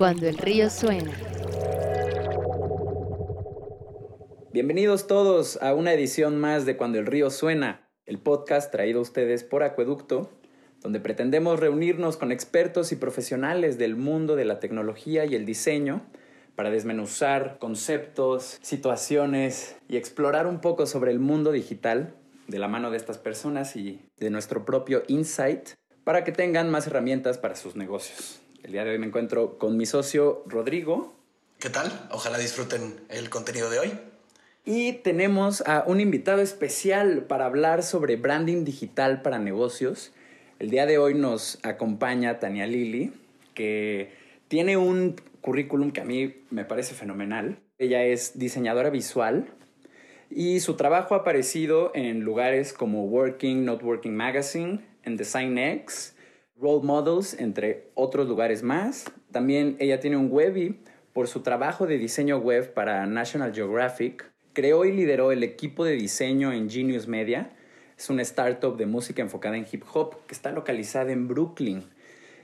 Cuando el río suena. Bienvenidos todos a una edición más de Cuando el río suena, el podcast traído a ustedes por Acueducto, donde pretendemos reunirnos con expertos y profesionales del mundo de la tecnología y el diseño para desmenuzar conceptos, situaciones y explorar un poco sobre el mundo digital de la mano de estas personas y de nuestro propio insight para que tengan más herramientas para sus negocios. El día de hoy me encuentro con mi socio Rodrigo. ¿Qué tal? Ojalá disfruten el contenido de hoy. Y tenemos a un invitado especial para hablar sobre branding digital para negocios. El día de hoy nos acompaña Tania Lili, que tiene un currículum que a mí me parece fenomenal. Ella es diseñadora visual y su trabajo ha aparecido en lugares como Working, Not Working Magazine, en Design X, Role Models, entre otros lugares más. También ella tiene un Webby por su trabajo de diseño web para National Geographic. Creó y lideró el equipo de diseño en Genius Media. Es una startup de música enfocada en hip hop que está localizada en Brooklyn.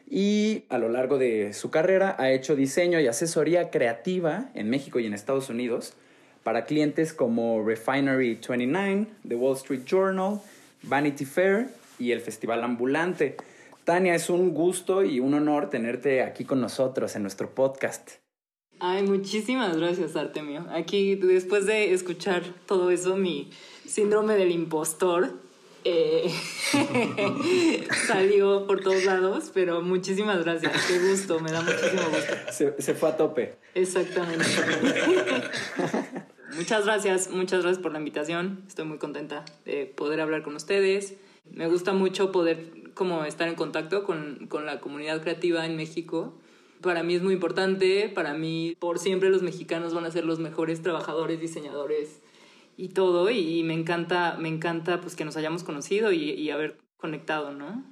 Y a lo largo de su carrera ha hecho diseño y asesoría creativa en México y en Estados Unidos para clientes como Refinery 29, The Wall Street Journal, Vanity Fair y el Festival Ambulante. Tania, es un gusto y un honor tenerte aquí con nosotros en nuestro podcast. Ay, muchísimas gracias, Artemio. Aquí, después de escuchar todo eso, mi síndrome del impostor eh, salió por todos lados, pero muchísimas gracias. Qué gusto, me da muchísimo gusto. Se, se fue a tope. Exactamente. muchas gracias, muchas gracias por la invitación. Estoy muy contenta de poder hablar con ustedes. Me gusta mucho poder como estar en contacto con, con la comunidad creativa en México. Para mí es muy importante, para mí por siempre los mexicanos van a ser los mejores trabajadores, diseñadores y todo y me encanta, me encanta pues que nos hayamos conocido y, y haber conectado, ¿no?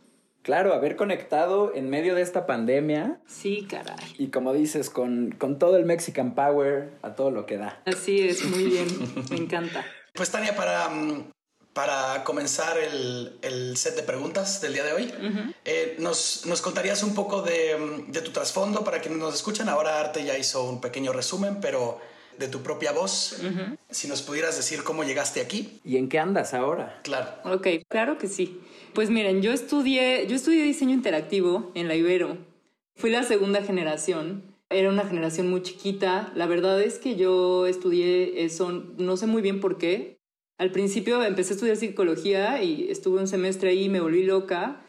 Claro, haber conectado en medio de esta pandemia. Sí, caray. Y como dices, con, con todo el Mexican Power a todo lo que da. Así es, muy bien, me encanta. Pues Tania, para, mm, para comenzar el, el, set de preguntas del día de hoy, uh -huh. eh, nos, nos, contarías un poco de, de tu trasfondo para quienes nos escuchan. Ahora Arte ya hizo un pequeño resumen, pero de tu propia voz, uh -huh. si nos pudieras decir cómo llegaste aquí. ¿Y en qué andas ahora? Claro. Ok, claro que sí. Pues miren, yo estudié, yo estudié diseño interactivo en la Ibero. Fui la segunda generación. Era una generación muy chiquita. La verdad es que yo estudié eso, no sé muy bien por qué. Al principio empecé a estudiar psicología y estuve un semestre ahí, me volví loca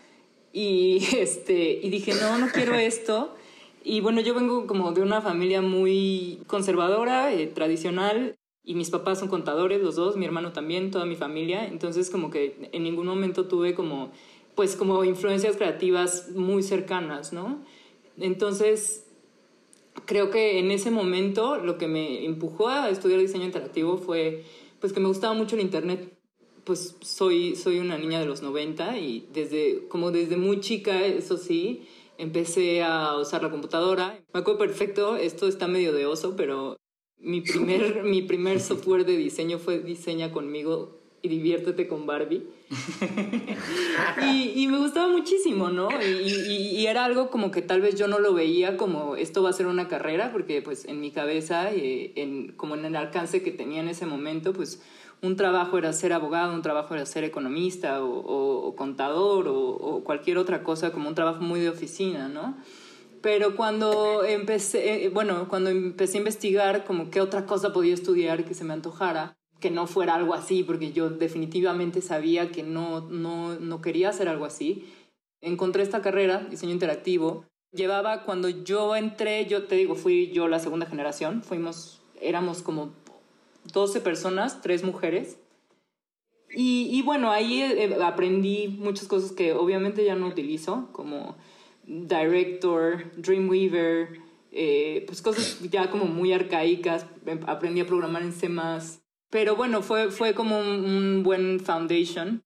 y, este, y dije, no, no quiero esto. Y bueno, yo vengo como de una familia muy conservadora, eh, tradicional, y mis papás son contadores, los dos, mi hermano también, toda mi familia. Entonces como que en ningún momento tuve como, pues como influencias creativas muy cercanas, ¿no? Entonces creo que en ese momento lo que me empujó a estudiar diseño interactivo fue pues que me gustaba mucho el internet. Pues soy, soy una niña de los 90 y desde, como desde muy chica, eso sí, empecé a usar la computadora. Me acuerdo perfecto, esto está medio de oso, pero mi primer, mi primer software de diseño fue Diseña conmigo y diviértete con Barbie. y, y, me gustaba muchísimo, ¿no? Y, y, y, era algo como que tal vez yo no lo veía como esto va a ser una carrera, porque pues en mi cabeza, eh, en, como en el alcance que tenía en ese momento, pues un trabajo era ser abogado, un trabajo era ser economista o, o, o contador o, o, cualquier otra cosa, como un trabajo muy de oficina, ¿no? Pero cuando empecé, eh, bueno, cuando empecé a investigar como qué otra cosa podía estudiar que se me antojara, que no fuera algo así, porque yo definitivamente sabía que no, no, no quería hacer algo así, encontré esta carrera, diseño interactivo. Llevaba, cuando yo entré, yo te digo, fui yo la segunda generación, fuimos, éramos como 12 personas, tres mujeres. Y, y bueno, ahí eh, aprendí muchas cosas que obviamente ya no utilizo, como Director, Dreamweaver, eh, pues cosas ya como muy arcaicas. Aprendí a programar en C++. Pero bueno, fue, fue como un, buen foundation.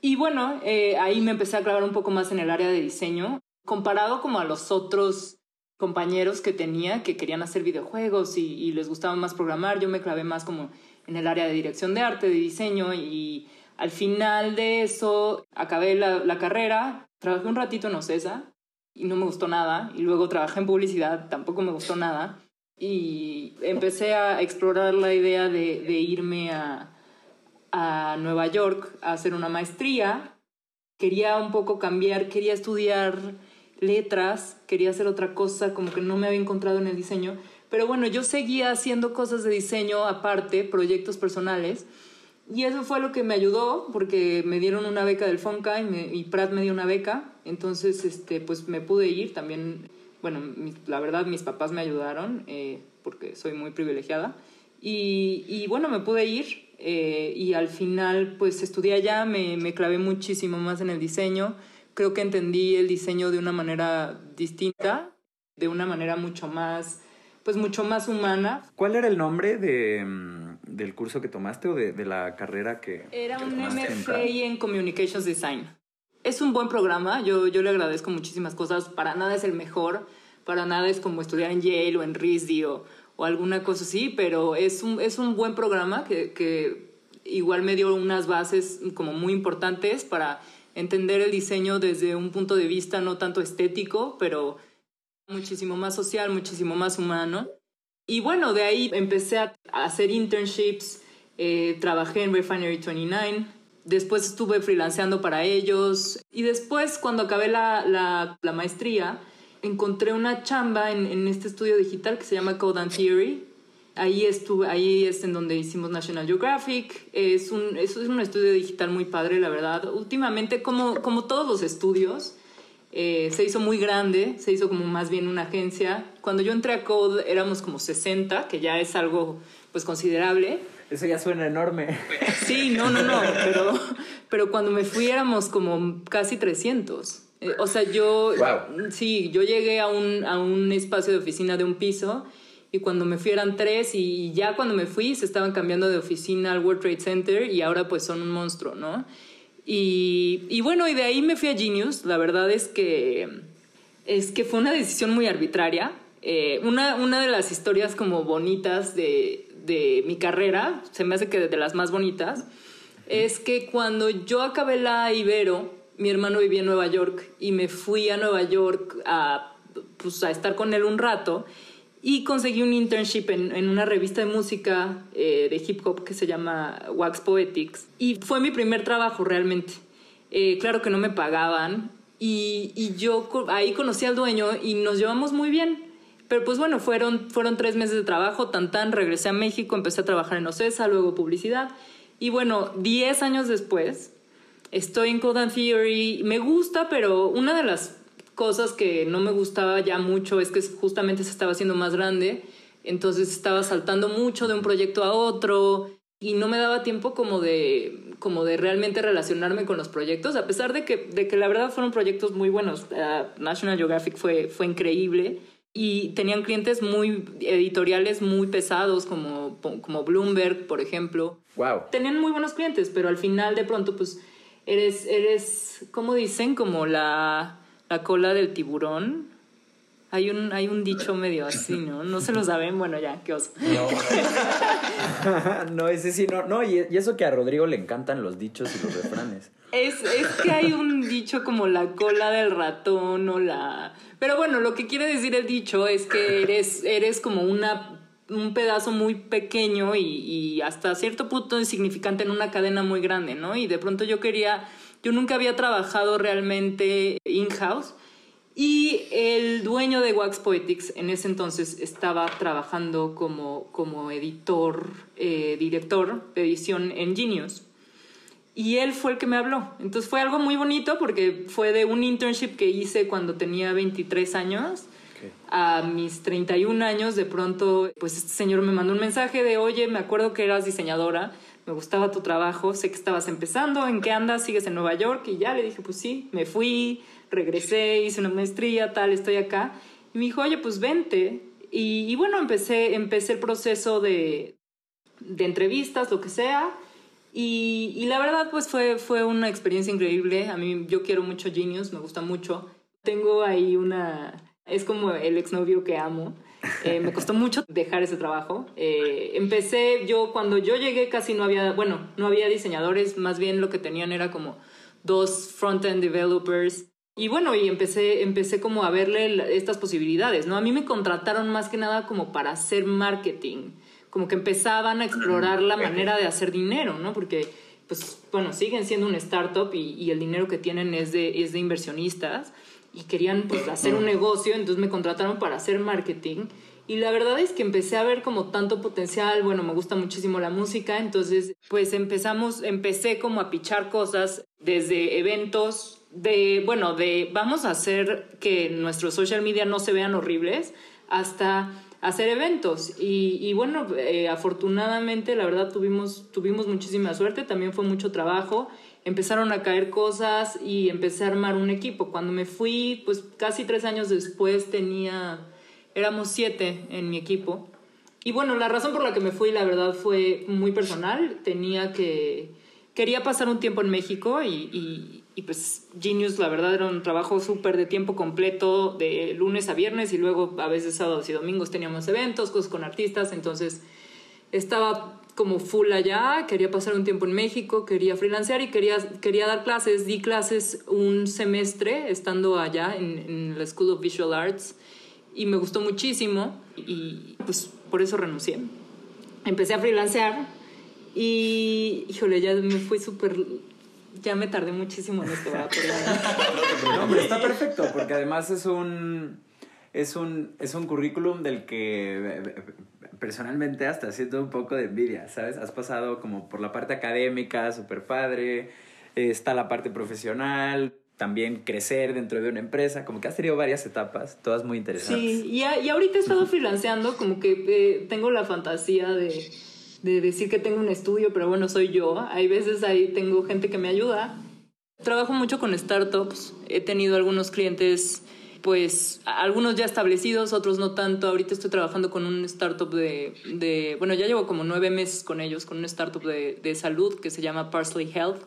Y bueno, eh, ahí me empecé a clavar un poco más en el área de diseño, comparado como a los otros compañeros que tenía que querían hacer videojuegos y, y les gustaba más programar. Yo me clavé más como en el área de dirección de arte, de diseño y al final de eso acabé la, la carrera, trabajé un ratito en OCESA y no me gustó nada. Y luego trabajé en publicidad, tampoco me gustó nada. Y empecé a explorar la idea de, irme a, a Nueva York a hacer una maestría. Quería un poco cambiar, quería estudiar letras, quería hacer otra cosa, como que no me había encontrado en el diseño. Pero bueno, yo seguía haciendo cosas de diseño aparte, proyectos personales. Y eso fue lo que me ayudó, porque me dieron una beca del FONCA y, y Pratt me dio una beca. Entonces, este, pues me pude ir. También, bueno, la verdad, mis papás me ayudaron, eh, porque soy muy privilegiada. Y, y bueno, me pude ir. Eh, y al final, pues estudié allá, me, me clavé muchísimo más en el diseño. Creo que entendí el diseño de una manera distinta, de una manera mucho más pues mucho más humana. ¿Cuál era el nombre de, del curso que tomaste o de, de la carrera que Era que un MFA en Communications Design. Es un buen programa, yo, yo le agradezco muchísimas cosas, para nada es el mejor, para nada es como estudiar en Yale o en RISD o, alguna cosa así, pero es un, es un buen programa que, que igual me dio unas bases como muy importantes para entender el diseño desde un punto de vista no tanto estético, pero muchísimo más social, muchísimo más humano. Y bueno, de ahí empecé a hacer internships, eh, trabajé en Refinery 29, después estuve freelanceando para ellos y después cuando acabé la, la, maestría encontré una chamba en, en, este estudio digital que se llama Code and Theory. Ahí, estuve, ahí es en donde hicimos National Geographic. Es un, es un estudio digital muy padre, la verdad. Últimamente, como, como todos los estudios, eh, se hizo muy grande, se hizo como más bien una agencia. Cuando yo entré a Code éramos como 60, que ya es algo pues considerable. Eso ya suena enorme. Sí, no, no, no, pero, pero cuando me fui éramos como casi 300. Eh, o sea, yo, Wow. sí, yo llegué a un, a un espacio de oficina de un piso y cuando me fui eran tres y ya cuando me fui se estaban cambiando de oficina al World Trade Center y ahora pues son un monstruo, ¿no? Y, y, bueno, y de ahí me fui a Genius. La verdad es que, es que fue una decisión muy arbitraria. Eh, una, una de las historias como bonitas de, de mi carrera, se me hace que de las más bonitas, es que cuando yo acabé la Ibero, mi hermano vivía en Nueva York y me fui a Nueva York a, pues, a estar con él un rato y conseguí un internship en, en una revista de música eh, de hip hop que se llama Wax Poetics. Y fue mi primer trabajo realmente. Eh, claro que no me pagaban. Y, y, yo ahí conocí al dueño y nos llevamos muy bien. Pero pues bueno, fueron, fueron tres meses de trabajo, tan tan, regresé a México, empecé a trabajar en OCESA, luego publicidad. Y bueno, diez años después, estoy en Code and Theory. Me gusta, pero una de las cosas que no me gustaba ya mucho es que justamente se estaba haciendo más grande, entonces estaba saltando mucho de un proyecto a otro y no me daba tiempo como de, como de realmente relacionarme con los proyectos, a pesar de que, de que la verdad fueron proyectos muy buenos. Uh, National Geographic fue, fue increíble y tenían clientes muy editoriales muy pesados como, como Bloomberg, por ejemplo. Wow. Tenían muy buenos clientes, pero al final de pronto pues eres, eres, ¿cómo dicen? Como la la cola del tiburón. Hay un, hay un dicho medio así, ¿no? No se lo saben, bueno, ya, qué oso. No, no ese sí, no. No, y, y, eso que a Rodrigo le encantan los dichos y los refranes. Es, es que hay un dicho como la cola del ratón o la... Pero bueno, lo que quiere decir el dicho es que eres, eres como una un pedazo muy pequeño y, y hasta cierto punto insignificante en una cadena muy grande, ¿no? Y de pronto yo quería yo nunca había trabajado realmente in-house y el dueño de Wax Poetics en ese entonces estaba trabajando como, como editor, eh, director de edición en Genius. Y él fue el que me habló. Entonces fue algo muy bonito porque fue de un internship que hice cuando tenía 23 años. Okay. A mis 31 años, de pronto, pues este señor me mandó un mensaje de, oye, me acuerdo que eras diseñadora, me gustaba tu trabajo, sé que estabas empezando, ¿en qué andas? ¿Sigues en Nueva York? Y ya le dije, pues sí, me fui, regresé, hice una maestría, tal, estoy acá. Y me dijo, oye, pues vente. Y, y bueno, empecé, empecé el proceso de, de entrevistas, lo que sea. Y, y, la verdad, pues fue, fue una experiencia increíble. A mí, yo quiero mucho Genius, me gusta mucho. Tengo ahí una... Es como el exnovio que amo. Eh, me costó mucho dejar ese trabajo. Eh, empecé, yo cuando yo llegué casi no había, bueno, no había diseñadores, más bien lo que tenían era como dos front-end developers Y bueno, y empecé, empecé como a verle estas posibilidades, ¿no? A mí me contrataron más que nada como para hacer marketing, como que empezaban a explorar la manera de hacer dinero, ¿no? Porque, pues, bueno, siguen siendo un startup y, y el dinero que tienen es de, es de inversionistas y querían, pues, hacer un negocio, entonces me contrataron para hacer marketing. Y la verdad es que empecé a ver como tanto potencial, bueno, me gusta muchísimo la música, entonces pues empezamos, empecé como a pichar cosas desde eventos, de, bueno, de vamos a hacer que nuestros social media no se vean horribles, hasta hacer eventos. Y, bueno, eh, afortunadamente, la verdad, tuvimos, tuvimos muchísima suerte, también fue mucho trabajo. Empezaron a caer cosas y empecé a armar un equipo. Cuando me fui, pues casi tres años después tenía, éramos siete en mi equipo. Y bueno, la razón por la que me fui, la verdad, fue muy personal. Tenía que, quería pasar un tiempo en México y y pues Genius, la verdad, era un trabajo súper de tiempo completo, de lunes a viernes y luego a veces sábados y domingos teníamos eventos, cosas con artistas, entonces estaba como full allá, quería pasar un tiempo en México, quería freelancear y quería, quería dar clases. Di clases un semestre estando allá en, en la School of Visual Arts y me gustó muchísimo y pues por eso renuncié. Empecé a freelancear y, híjole, ya me fui súper ya me tardé muchísimo en esto, ¿verdad? no, hombre, está perfecto, porque además es un, es un, es un currículum del que personalmente hasta siento un poco de envidia, ¿sabes? Has pasado como por la parte académica, súper padre, está la parte profesional, también crecer dentro de una empresa, como que has tenido varias etapas, todas muy interesantes. Sí, y, y ahorita he estado freelanceando, como que eh, tengo la fantasía de de decir que tengo un estudio, pero bueno, soy yo. Hay veces ahí tengo gente que me ayuda. Trabajo mucho con startups. He tenido algunos clientes, pues algunos ya establecidos, otros no tanto. Ahorita estoy trabajando con un startup de, de bueno, ya llevo como nueve meses con ellos, con un startup de, de salud que se llama Parsley Health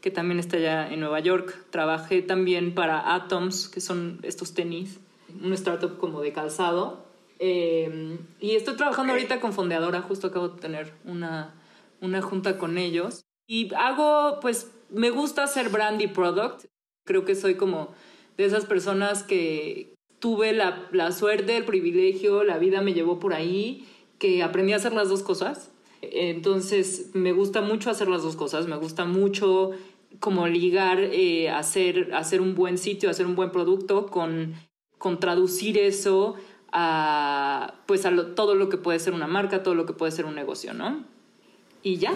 que también está allá en Nueva York. Trabajé también para Atoms, que son estos tenis, un startup como de calzado. Em, y estoy trabajando ahorita con Fondeadora, justo acabo de tener una, una junta con ellos. Y hago, pues, me gusta hacer brand y product. Creo que soy como de esas personas que tuve la, la suerte, el privilegio, la vida me llevó por ahí, que aprendí a hacer las dos cosas. Entonces, me gusta mucho hacer las dos cosas, me gusta mucho como ligar, eh, hacer, hacer un buen sitio, hacer un buen producto con, con traducir eso a, pues a todo lo que puede ser una marca, todo lo que puede ser un negocio, ¿no? Y ya.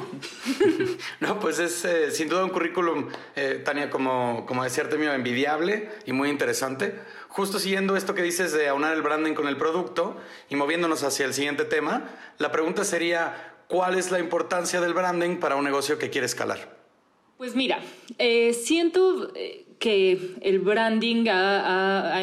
no, pues es eh, sin duda un currículum, eh, Tania, como, como decía Artemio, envidiable y muy interesante. Justo siguiendo esto que dices de aunar el branding con el producto y moviéndonos hacia el siguiente tema, la pregunta sería, ¿cuál es la importancia del branding para un negocio que quiere escalar? Pues mira, eh, siento que el branding ha,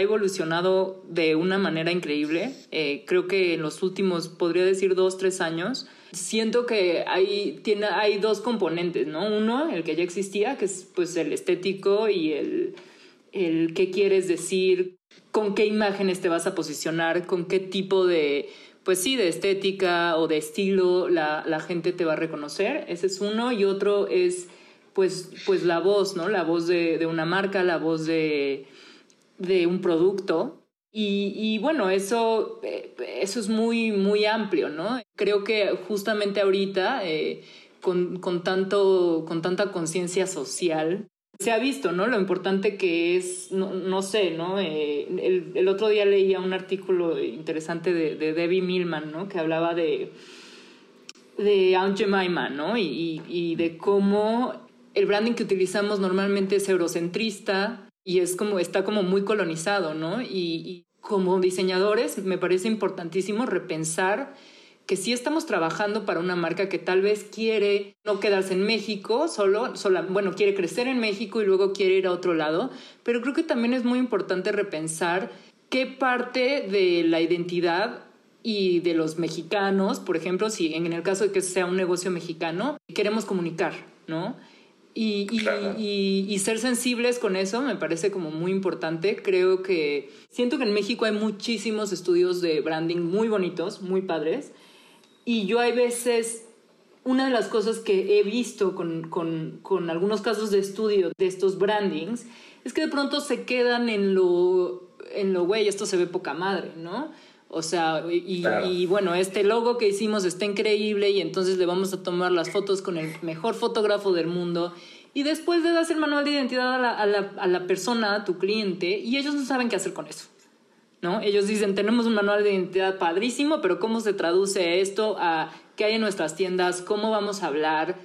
evolucionado de una manera increíble. Eh, creo que en los últimos, podría decir, dos, tres años, siento que hay, tiene, hay dos componentes, ¿no? Uno, el que ya existía, que es pues el estético y el, el qué quieres decir, con qué imágenes te vas a posicionar, con qué tipo de, pues sí, de estética o de estilo la, la gente te va a reconocer. Ese es uno. Y otro es pues, pues la voz, ¿no? La voz de, una marca, la voz de, un producto. Y, bueno, eso, eh, eso es muy, muy amplio, ¿no? Creo que justamente ahorita, eh, con, tanto, con tanta conciencia social, se ha visto, ¿no? Lo importante que es, no, sé, ¿no? Eh, el, otro día leía un artículo interesante de, de Debbie Millman, ¿no? Que hablaba de, de Aunt Jemima, ¿no? Y, y, de cómo el branding que utilizamos normalmente es eurocentrista y es como, está como muy colonizado, ¿no? Y, como diseñadores me parece importantísimo repensar que si estamos trabajando para una marca que tal vez quiere no quedarse en México, solo, solo, bueno, quiere crecer en México y luego quiere ir a otro lado, pero creo que también es muy importante repensar qué parte de la identidad y de los mexicanos, por ejemplo, si en el caso de que sea un negocio mexicano, queremos comunicar, ¿no? Y, y, ser sensibles con eso me parece como muy importante. Creo que siento que en México hay muchísimos estudios de branding muy bonitos, muy padres. Y yo hay veces una de las cosas que he visto con, con, con, algunos casos de estudio de estos brandings es que de pronto se quedan en lo, en lo, güey, esto se ve poca madre, ¿no? O sea, y, y, bueno, este logo que hicimos está increíble y entonces le vamos a tomar las fotos con el mejor fotógrafo del mundo. Y después le das el manual de identidad a la, a la, a la persona, a tu cliente, y ellos no saben qué hacer con eso. ¿No? Ellos dicen, tenemos un manual de identidad padrísimo, pero ¿cómo se traduce esto a qué hay en nuestras tiendas? ¿Cómo vamos a hablar?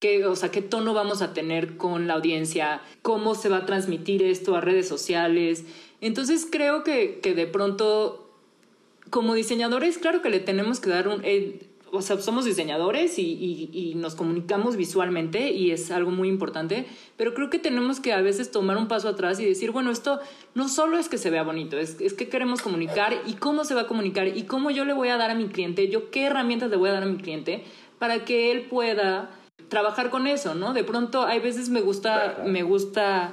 ¿Qué, o sea, qué tono vamos a tener con la audiencia? ¿Cómo se va a transmitir esto a redes sociales? Entonces creo que, que de pronto como diseñadores, claro que le tenemos que dar un... Eh, o sea, somos diseñadores y, y, nos comunicamos visualmente y es algo muy importante, pero creo que tenemos que a veces tomar un paso atrás y decir, bueno, esto no solo es que se vea bonito, es, es que queremos comunicar y cómo se va a comunicar y cómo yo le voy a dar a mi cliente, yo qué herramientas le voy a dar a mi cliente para que él pueda trabajar con eso, ¿no? De pronto, hay veces me gusta, me gusta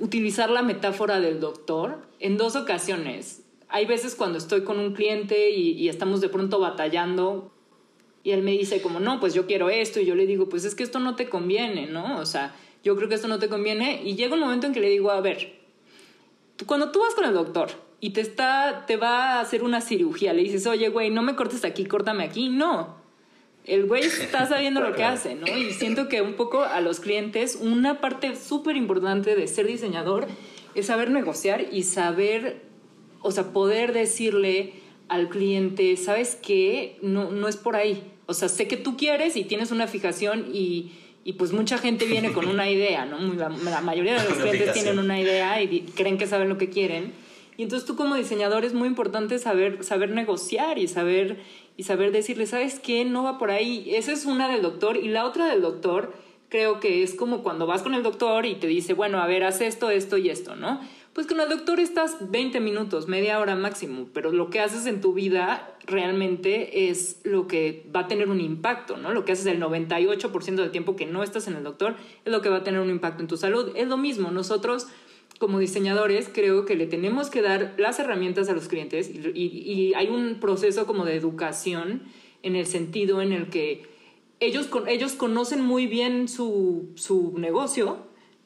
utilizar la metáfora del doctor en dos ocasiones hay veces cuando estoy con un cliente y, estamos de pronto batallando y él me dice como, no, pues yo quiero esto y yo le digo, pues es que esto no te conviene, ¿no? O sea, yo creo que esto no te conviene y llega un momento en que le digo, a ver, cuando tú vas con el doctor y te, está, te va a hacer una cirugía, le dices, oye, güey, no me cortes aquí, córtame aquí, no. El güey está sabiendo lo que hace, ¿no? Y siento que un poco a los clientes, una parte súper importante de ser diseñador es saber negociar y saber o sea, poder decirle al cliente, ¿sabes qué? No, no es por ahí. O sea, sé que tú quieres y tienes una fijación y, y pues mucha gente viene con una idea, ¿no? La, mayoría de los clientes tienen una idea y creen que saben lo que quieren. Y entonces tú como diseñador es muy importante saber, saber negociar y saber, y saber decirle, ¿sabes qué? No va por ahí. Esa es una del doctor. Y la otra del doctor creo que es como cuando vas con el doctor y te dice, bueno, a ver, haz esto, esto y esto, ¿no? Pues con el doctor estás 20 minutos, media hora máximo, pero lo que haces en tu vida realmente es lo que va a tener un impacto, ¿no? Lo que haces el 98% del tiempo que no estás en el doctor es lo que va a tener un impacto en tu salud. Es lo mismo, nosotros como diseñadores creo que le tenemos que dar las herramientas a los clientes y, hay un proceso como de educación en el sentido en el que ellos, ellos conocen muy bien su, su negocio,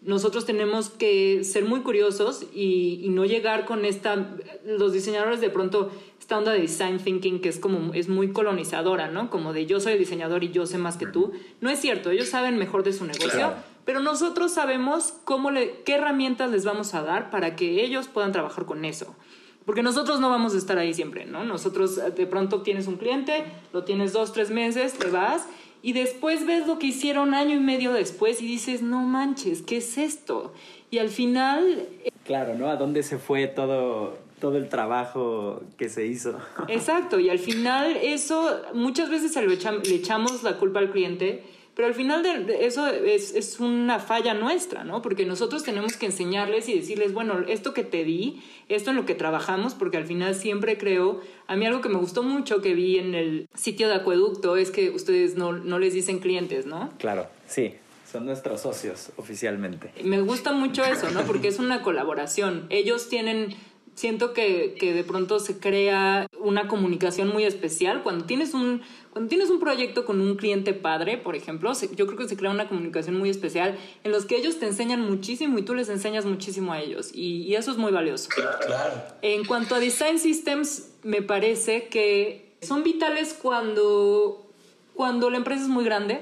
nosotros tenemos que ser muy curiosos y, no llegar con esta, los diseñadores de pronto, esta onda de design thinking que es como, es muy colonizadora, ¿no? Como de yo soy diseñador y yo sé más que tú. No es cierto, ellos saben mejor de su negocio, pero nosotros sabemos cómo le, qué herramientas les vamos a dar para que ellos puedan trabajar con eso. Porque nosotros no vamos a estar ahí siempre, ¿no? Nosotros de pronto tienes un cliente, lo tienes dos, tres meses, te vas y después ves lo que hicieron año y medio después y dices, no manches, ¿qué es esto? Y al final... Claro, ¿no? ¿A dónde se fue todo, todo el trabajo que se hizo? Exacto, y al final eso, muchas veces le echamos la culpa al cliente pero al final de eso es, es, una falla nuestra, ¿no? Porque nosotros tenemos que enseñarles y decirles, bueno, esto que te di, esto en lo que trabajamos, porque al final siempre creo, a mí algo que me gustó mucho que vi en el sitio de Acueducto es que ustedes no, no les dicen clientes, ¿no? Claro, sí. Son nuestros socios oficialmente. Me gusta mucho eso, ¿no? Porque es una colaboración. Ellos tienen siento que, que, de pronto se crea una comunicación muy especial. Cuando tienes, un, cuando tienes un proyecto con un cliente padre, por ejemplo, yo creo que se crea una comunicación muy especial en los que ellos te enseñan muchísimo y tú les enseñas muchísimo a ellos. Y, y eso es muy valioso. Claro. En cuanto a Design Systems, me parece que son vitales cuando, cuando la empresa es muy grande.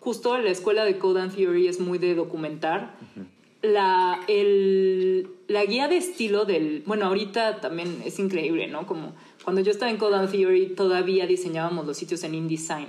Justo la escuela de Code and Theory es muy de documentar la, el, la guía de estilo del, bueno, ahorita también es increíble, ¿no? Como cuando yo estaba en Code Theory todavía diseñábamos los sitios en InDesign.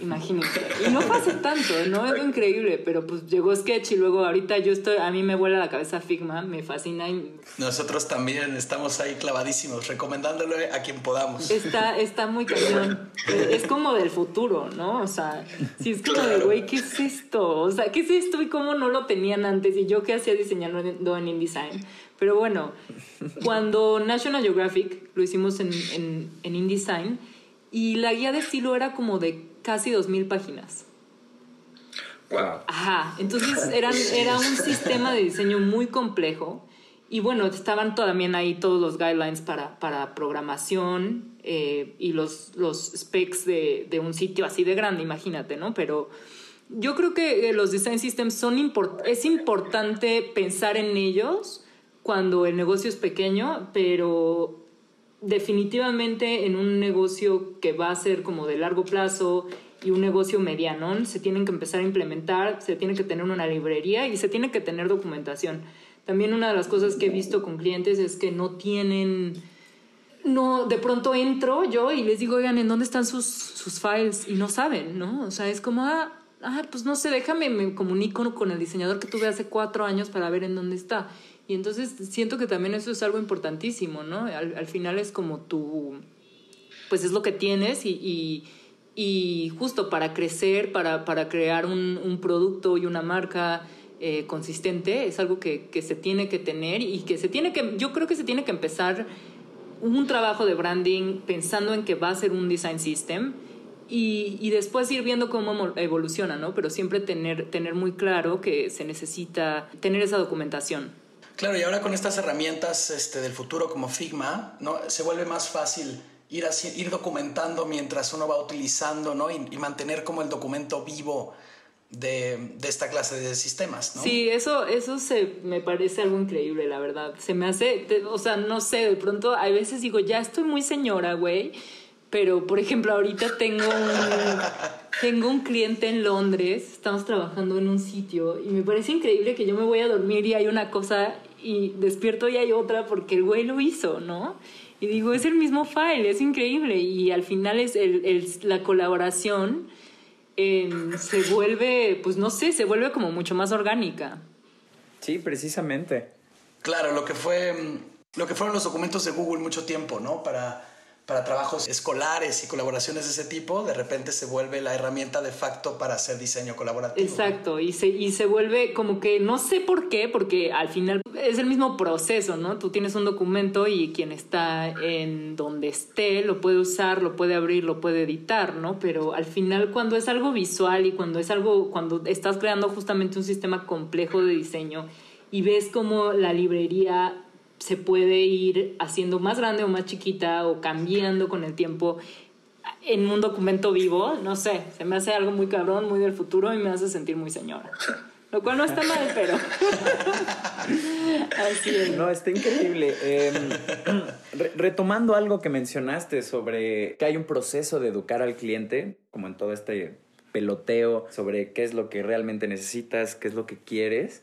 Imagínense. Y no pasa tanto, ¿no? Es increíble, pero pues llegó Sketch y luego ahorita yo estoy, a mí me vuela la cabeza Figma, me fascina. Y... Nosotros también estamos ahí clavadísimos, recomendándole a quien podamos. Está, está muy cañón. Es como del futuro, ¿no? O sea, si es como de, güey, ¿qué es esto? O sea, ¿qué es esto y cómo no lo tenían antes? Y yo qué hacía diseñando en InDesign. Pero bueno, cuando National Geographic lo hicimos en, en, en InDesign, y la guía de estilo era como de casi 2.000 páginas. Wow. Ajá, entonces eran, era un sistema de diseño muy complejo y bueno, estaban también ahí todos los guidelines para, para programación eh, y los, los specs de, de, un sitio así de grande, imagínate, ¿no? Pero yo creo que eh, los design systems son import es importante pensar en ellos cuando el negocio es pequeño, pero definitivamente en un negocio que va a ser como de largo plazo y un negocio mediano, se tienen que empezar a implementar, se tiene que tener una librería y se tiene que tener documentación. También una de las cosas que he visto con clientes es que no tienen, no, de pronto entro yo y les digo, oigan, ¿en dónde están sus, sus files? Y no saben, ¿no? O sea, es como, ah, ah, pues no sé, déjame, me comunico con el diseñador que tuve hace cuatro años para ver en dónde está. Y entonces siento que también eso es algo importantísimo, ¿no? Al, al final es como tu, pues es lo que tienes y, y, y justo para crecer, para, para crear un, un producto y una marca eh, consistente, es algo que, que, se tiene que tener y que se tiene que, yo creo que se tiene que empezar un trabajo de branding pensando en que va a ser un design system y, y después ir viendo cómo evoluciona, ¿no? Pero siempre tener, tener muy claro que se necesita tener esa documentación. Claro, y ahora con estas herramientas este, del futuro como Figma, ¿no? Se vuelve más fácil ir, así, ir documentando mientras uno va utilizando, ¿no? Y, y mantener como el documento vivo de, de, esta clase de sistemas, ¿no? Sí, eso, eso se, me parece algo increíble, la verdad. Se me hace, o sea, no sé, de pronto a veces digo, ya estoy muy señora, güey, pero por ejemplo, ahorita tengo un, tengo un cliente en Londres, estamos trabajando en un sitio y me parece increíble que yo me voy a dormir y hay una cosa y despierto y hay otra porque el güey lo hizo, ¿no? Y digo, es el mismo file, es increíble y al final es el, el, la colaboración eh, se vuelve, pues no sé, se vuelve como mucho más orgánica. Sí, precisamente. Claro, lo que fue, lo que fueron los documentos de Google mucho tiempo, ¿no? Para para trabajos escolares y colaboraciones de ese tipo, de repente se vuelve la herramienta de facto para hacer diseño colaborativo. Exacto, y se, y se vuelve como que no sé por qué, porque al final es el mismo proceso, ¿no? Tú tienes un documento y quien está en donde esté lo puede usar, lo puede abrir, lo puede editar, ¿no? Pero al final cuando es algo visual y cuando es algo, cuando estás creando justamente un sistema complejo de diseño y ves como la librería se puede ir haciendo más grande o más chiquita o cambiando con el tiempo en un documento vivo, no sé, se me hace algo muy cabrón, muy del futuro y me hace sentir muy señora. Lo cual no está mal, pero. Así es. No, está increíble. Eh, retomando algo que mencionaste sobre que hay un proceso de educar al cliente, como en todo este peloteo sobre qué es lo que realmente necesitas, qué es lo que quieres.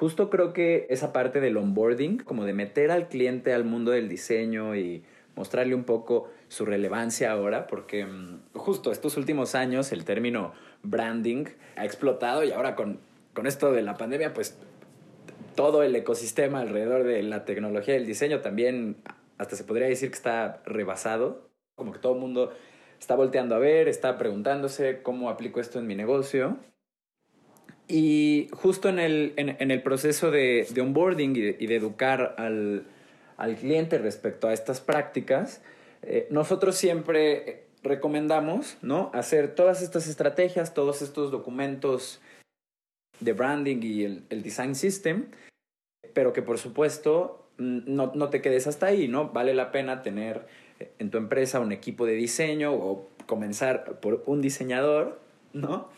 Justo creo que esa parte del onboarding, como de meter al cliente al mundo del diseño y mostrarle un poco su relevancia ahora, porque mm, justo estos últimos años el término branding ha explotado y ahora con, con esto de la pandemia, pues todo el ecosistema alrededor de la tecnología y el diseño también hasta se podría decir que está rebasado, como que todo el mundo está volteando a ver, está preguntándose cómo aplico esto en mi negocio. Y justo en el, en, en el proceso de, de onboarding y de, y de educar al, al, cliente respecto a estas prácticas, eh, nosotros siempre recomendamos ¿no? hacer todas estas estrategias, todos estos documentos de branding y el, el design system, pero que por supuesto no, no, te quedes hasta ahí, ¿no? Vale la pena tener en tu empresa un equipo de diseño o comenzar por un diseñador, ¿no?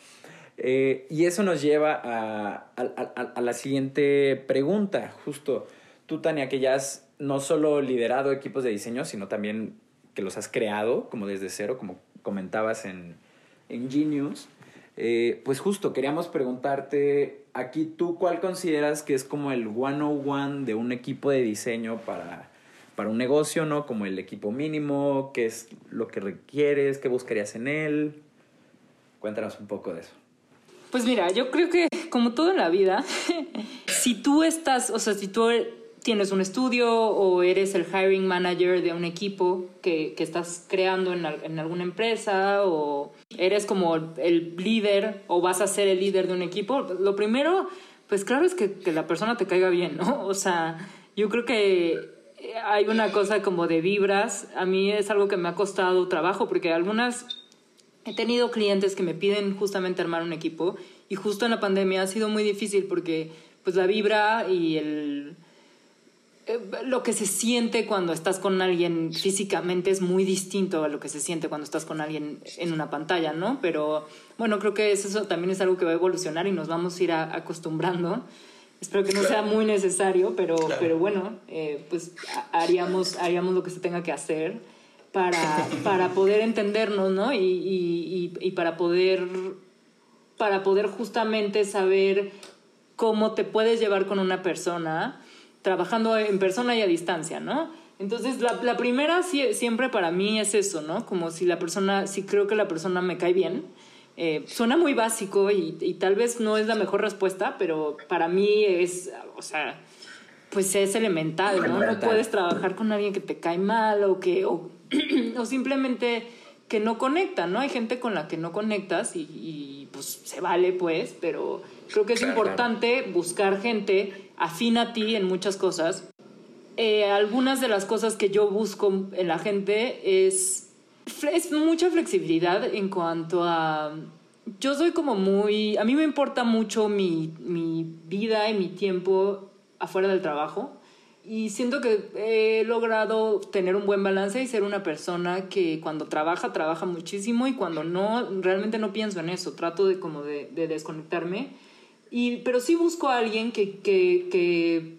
Eh, y eso nos lleva a, la siguiente pregunta, justo tú, Tania, que ya has no solo liderado equipos de diseño, sino también que los has creado como desde cero, como comentabas en, en Genius. Eh, pues justo queríamos preguntarte aquí tú cuál consideras que es como el 101 de un equipo de diseño para, para un negocio, ¿no? Como el equipo mínimo, qué es lo que requieres, qué buscarías en él. Cuéntanos un poco de eso. Pues mira, yo creo que como todo en la vida, si tú estás, o sea, si tú tienes un estudio o eres el hiring manager de un equipo que, que estás creando en, en, alguna empresa o eres como el líder o vas a ser el líder de un equipo, lo primero, pues claro es que, que la persona te caiga bien, ¿no? O sea, yo creo que hay una cosa como de vibras. A mí es algo que me ha costado trabajo porque algunas he tenido clientes que me piden justamente armar un equipo y justo en la pandemia ha sido muy difícil porque pues la vibra y el eh, lo que se siente cuando estás con alguien físicamente es muy distinto a lo que se siente cuando estás con alguien en una pantalla, ¿no? Pero bueno, creo que eso también es algo que va a evolucionar y nos vamos a ir acostumbrando. Espero que no sea muy necesario, pero, pero bueno, eh, pues haríamos, haríamos lo que se tenga que hacer para, para poder entendernos, ¿no? Y, y, y, para poder para poder justamente saber cómo te puedes llevar con una persona trabajando en persona y a distancia, ¿no? Entonces, la, la primera siempre para mí es eso, ¿no? Como si la persona, si creo que la persona me cae bien. Eh, suena muy básico y, y, tal vez no es la mejor respuesta, pero para mí es, o sea, pues es elemental, ¿no? No puedes trabajar con alguien que te cae mal o que, o, o simplemente que no conecta, ¿no? Hay gente con la que no conectas y, y pues se vale, pues, pero creo que es importante buscar gente afín a ti en muchas cosas. Eh, algunas de las cosas que yo busco en la gente es, es mucha flexibilidad en cuanto a... Yo soy como muy... A mí me importa mucho mi, mi vida y mi tiempo afuera del trabajo. Y siento que he logrado tener un buen balance y ser una persona que cuando trabaja, trabaja muchísimo y cuando no, realmente no pienso en eso. Trato de como de, de desconectarme y, pero sí busco a alguien que, que, que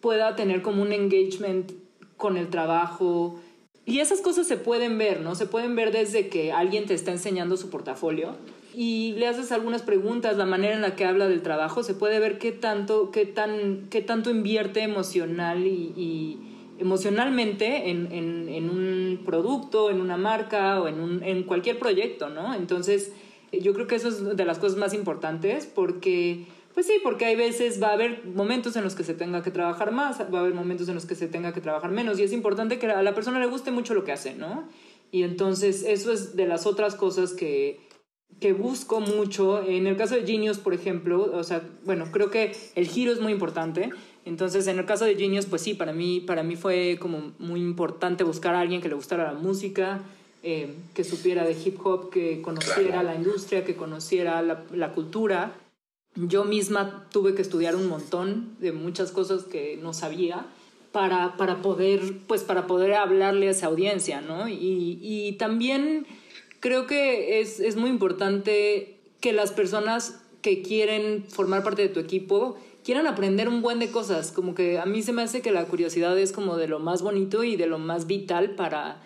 pueda tener como un engagement con el trabajo. Y esas cosas se pueden ver, ¿no? Se pueden ver desde que alguien te está enseñando su portafolio y le haces algunas preguntas, la manera en la que habla del trabajo, se puede ver qué tanto, qué tan, qué tanto invierte emocional y, y emocionalmente en, en, en, un producto, en una marca o en, un, en cualquier proyecto, ¿no? Entonces, yo creo que eso es de las cosas más importantes porque, pues sí, porque hay veces va a haber momentos en los que se tenga que trabajar más, va a haber momentos en los que se tenga que trabajar menos y es importante que a la persona le guste mucho lo que hace, ¿no? Y entonces eso es de las otras cosas que, que busco mucho. En el caso de Genius, por ejemplo, o sea, bueno, creo que el giro es muy importante. Entonces, en el caso de Genius, pues sí, para mí, para mí fue como muy importante buscar a alguien que le gustara la música, eh, que supiera de hip hop, que conociera la industria, que conociera la, la, cultura. Yo misma tuve que estudiar un montón de muchas cosas que no sabía para, para, poder, pues, para poder hablarle a esa audiencia, ¿no? Y, y también creo que es, es muy importante que las personas que quieren formar parte de tu equipo quieran aprender un buen de cosas. Como que a mí se me hace que la curiosidad es como de lo más bonito y de lo más vital para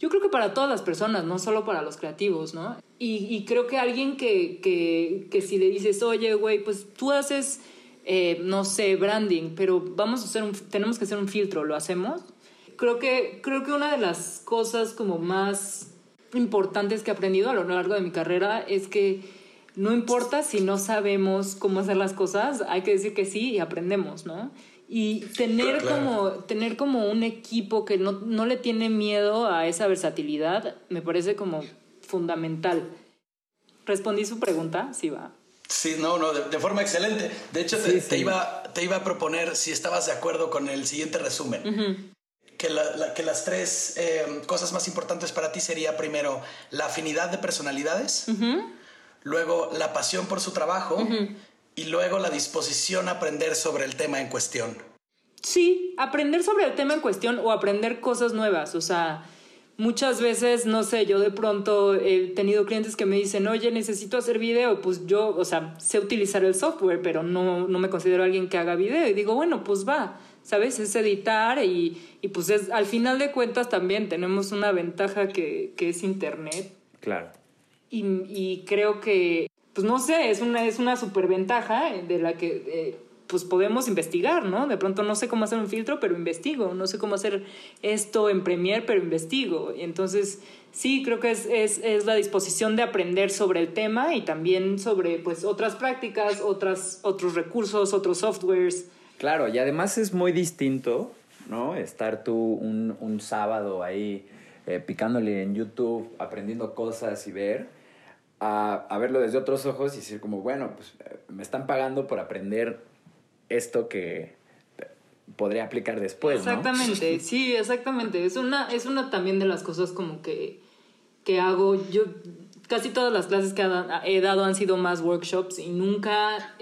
yo creo que para todas las personas, no solo para los creativos, ¿no? Y, creo que alguien que, que, que, si le dices, oye, güey, pues tú haces, eh, no sé, branding, pero vamos a hacer un, tenemos que hacer un filtro, ¿lo hacemos? Creo que, creo que una de las cosas como más importantes que he aprendido a lo largo de mi carrera es que no importa si no sabemos cómo hacer las cosas, hay que decir que sí y aprendemos, ¿no? y tener como tener como un equipo que no, no, le tiene miedo a esa versatilidad me parece como fundamental. ¿Respondí su pregunta? Sí, va. Sí, no, no, de, forma excelente. De hecho, te, iba, te iba a proponer si estabas de acuerdo con el siguiente resumen. Que, la, que, las tres eh, cosas más importantes para ti sería primero la afinidad de personalidades, luego la pasión por su trabajo y luego la disposición a aprender sobre el tema en cuestión. Sí, aprender sobre el tema en cuestión o aprender cosas nuevas. O sea, muchas veces, no sé, yo de pronto he tenido clientes que me dicen, oye, necesito hacer video. Pues yo, o sea, sé utilizar el software, pero no, no me considero alguien que haga video. Y digo, bueno, pues va, ¿sabes? Es editar y, y pues es, al final de cuentas también tenemos una ventaja que, que es Internet. Claro. Y, y creo que pues no sé, es una, es una superventaja de la que eh, pues podemos investigar, ¿no? De pronto no sé cómo hacer un filtro, pero investigo, no sé cómo hacer esto en Premiere, pero investigo. Y entonces sí, creo que es, es, es, la disposición de aprender sobre el tema y también sobre pues otras prácticas, otras, otros recursos, otros softwares. Claro, y además es muy distinto, ¿no? Estar tú un, un sábado ahí eh, picándole en YouTube, aprendiendo cosas y ver a, verlo desde otros ojos y decir como, bueno, pues me están pagando por aprender esto que podría aplicar después, Exactamente, sí, exactamente. Es una, es una también de las cosas como que, que hago. Yo casi todas las clases que he dado han sido más workshops y nunca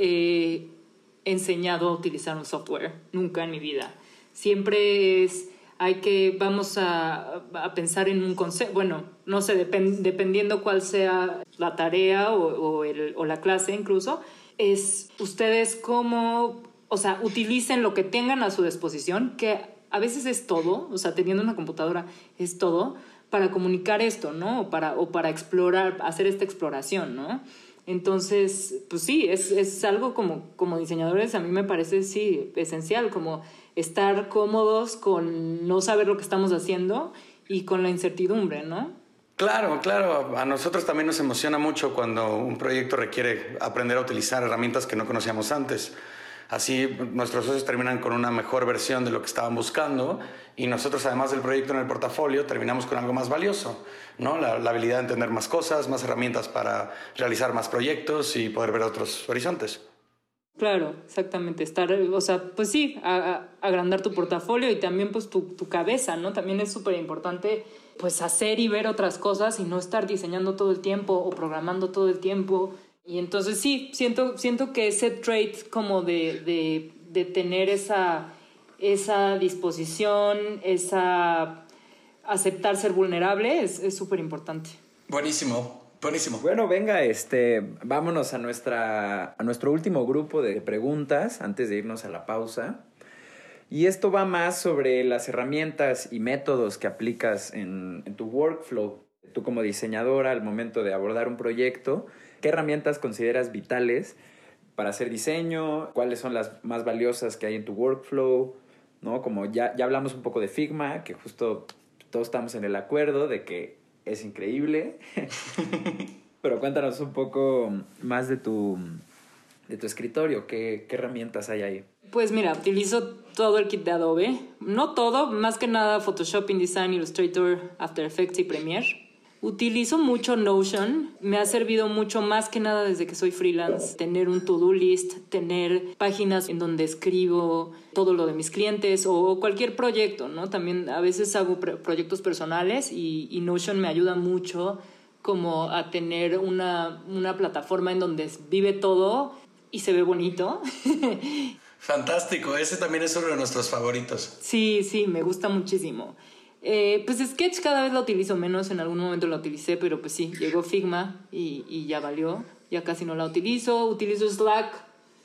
enseñado a utilizar un software, nunca en mi vida. Siempre es, hay que, vamos a, a pensar en un concepto, bueno, no sé, dependiendo cuál sea la tarea o, el, o la clase incluso, es ustedes cómo, o sea, utilicen lo que tengan a su disposición, que a veces es todo, o sea, teniendo una computadora es todo, para comunicar esto, ¿no? O para, o para explorar, hacer esta exploración, ¿no? Entonces, pues sí, es, es algo como, como diseñadores, a mí me parece, sí, esencial, como estar cómodos con no saber lo que estamos haciendo y con la incertidumbre, ¿no? Claro, claro. A nosotros también nos emociona mucho cuando un proyecto requiere aprender a utilizar herramientas que no conocíamos antes. Así nuestros socios terminan con una mejor versión de lo que estaban buscando y nosotros, además del proyecto en el portafolio, terminamos con algo más valioso, ¿no? La, habilidad de entender más cosas, más herramientas para realizar más proyectos y poder ver otros horizontes. Claro, exactamente. Estar, o sea, pues sí, agrandar tu portafolio y también pues tu, tu cabeza, ¿no? También es súper importante pues hacer y ver otras cosas y no estar diseñando todo el tiempo o programando todo el tiempo y entonces sí, siento, siento que ese trait como de, de, de tener esa, esa disposición, esa aceptar ser vulnerable es súper importante. Buenísimo, buenísimo. Bueno, venga, este, vámonos a, nuestra, a nuestro último grupo de preguntas antes de irnos a la pausa. Y esto va más sobre las herramientas y métodos que aplicas en, en tu workflow. Tú como diseñadora al momento de abordar un proyecto, ¿Qué herramientas consideras vitales para hacer diseño? ¿Cuáles son las más valiosas que hay en tu workflow? ¿No? Como ya, ya hablamos un poco de Figma, que justo todos estamos en el acuerdo de que es increíble. Pero cuéntanos un poco más de tu, de tu escritorio. ¿Qué, ¿Qué herramientas hay ahí? Pues mira, utilizo todo el kit de Adobe. No todo, más que nada Photoshop, InDesign, Illustrator, After Effects y Premiere. Utilizo mucho Notion, me ha servido mucho más que nada desde que soy freelance, tener un to-do list, tener páginas en donde escribo todo lo de mis clientes o cualquier proyecto, ¿no? También a veces hago proyectos personales y, Notion me ayuda mucho como a tener una, una plataforma en donde vive todo y se ve bonito. Fantástico, ese también es uno de nuestros favoritos. Sí, sí, me gusta muchísimo. Eh, pues Sketch cada vez lo utilizo menos, en algún momento lo utilicé, pero pues sí, llegó Figma y, y ya valió, ya casi no la utilizo, utilizo Slack.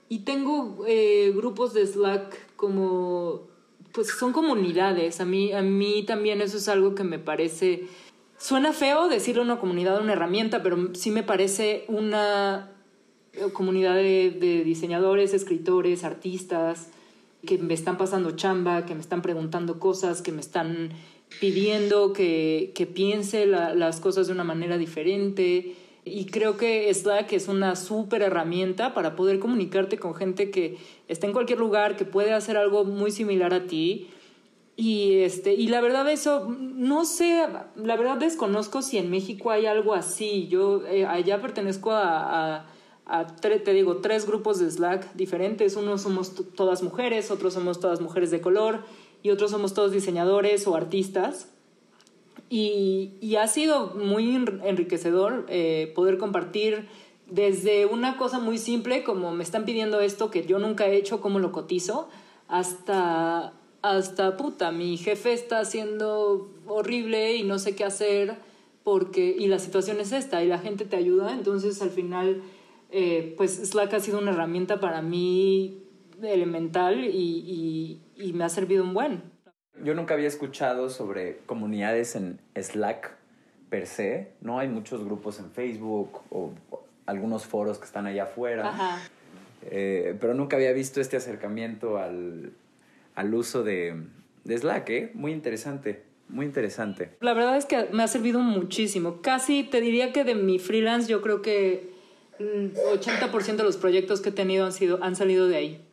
Y tengo eh, grupos de Slack como, pues son comunidades, a mí, a mí también eso es algo que me parece, suena feo decirle una comunidad una herramienta, pero sí me parece una comunidad de, de diseñadores, escritores, artistas, que me están pasando chamba, que me están preguntando cosas, que me están pidiendo que, que piense las cosas de una manera diferente. Y creo que Slack es una súper herramienta para poder comunicarte con gente que está en cualquier lugar, que puede hacer algo muy similar a ti. Y, este, y la verdad eso, no sé, la verdad desconozco si en México hay algo así. Yo eh, allá pertenezco a, a, a te digo, tres grupos de Slack diferentes. Unos somos todas mujeres, otros somos todas mujeres de color y otros somos todos diseñadores o artistas. Y, y ha sido muy enriquecedor eh, poder compartir desde una cosa muy simple como me están pidiendo esto que yo nunca he hecho, cómo lo cotizo, hasta, hasta puta, mi jefe está haciendo horrible y no sé qué hacer porque, y la situación es esta y la gente te ayuda, entonces al final, eh, pues Slack ha sido una herramienta para mí elemental y, y, me ha servido un buen. Yo nunca había escuchado sobre comunidades en Slack per se, ¿no? Hay muchos grupos en Facebook o algunos foros que están allá afuera. Eh, pero nunca había visto este acercamiento al, al uso de, de Slack, ¿eh? Muy interesante. Muy interesante. La verdad es que me ha servido muchísimo. Casi te diría que de mi freelance yo creo que 80% de los proyectos que he tenido han, sido, han salido de ahí.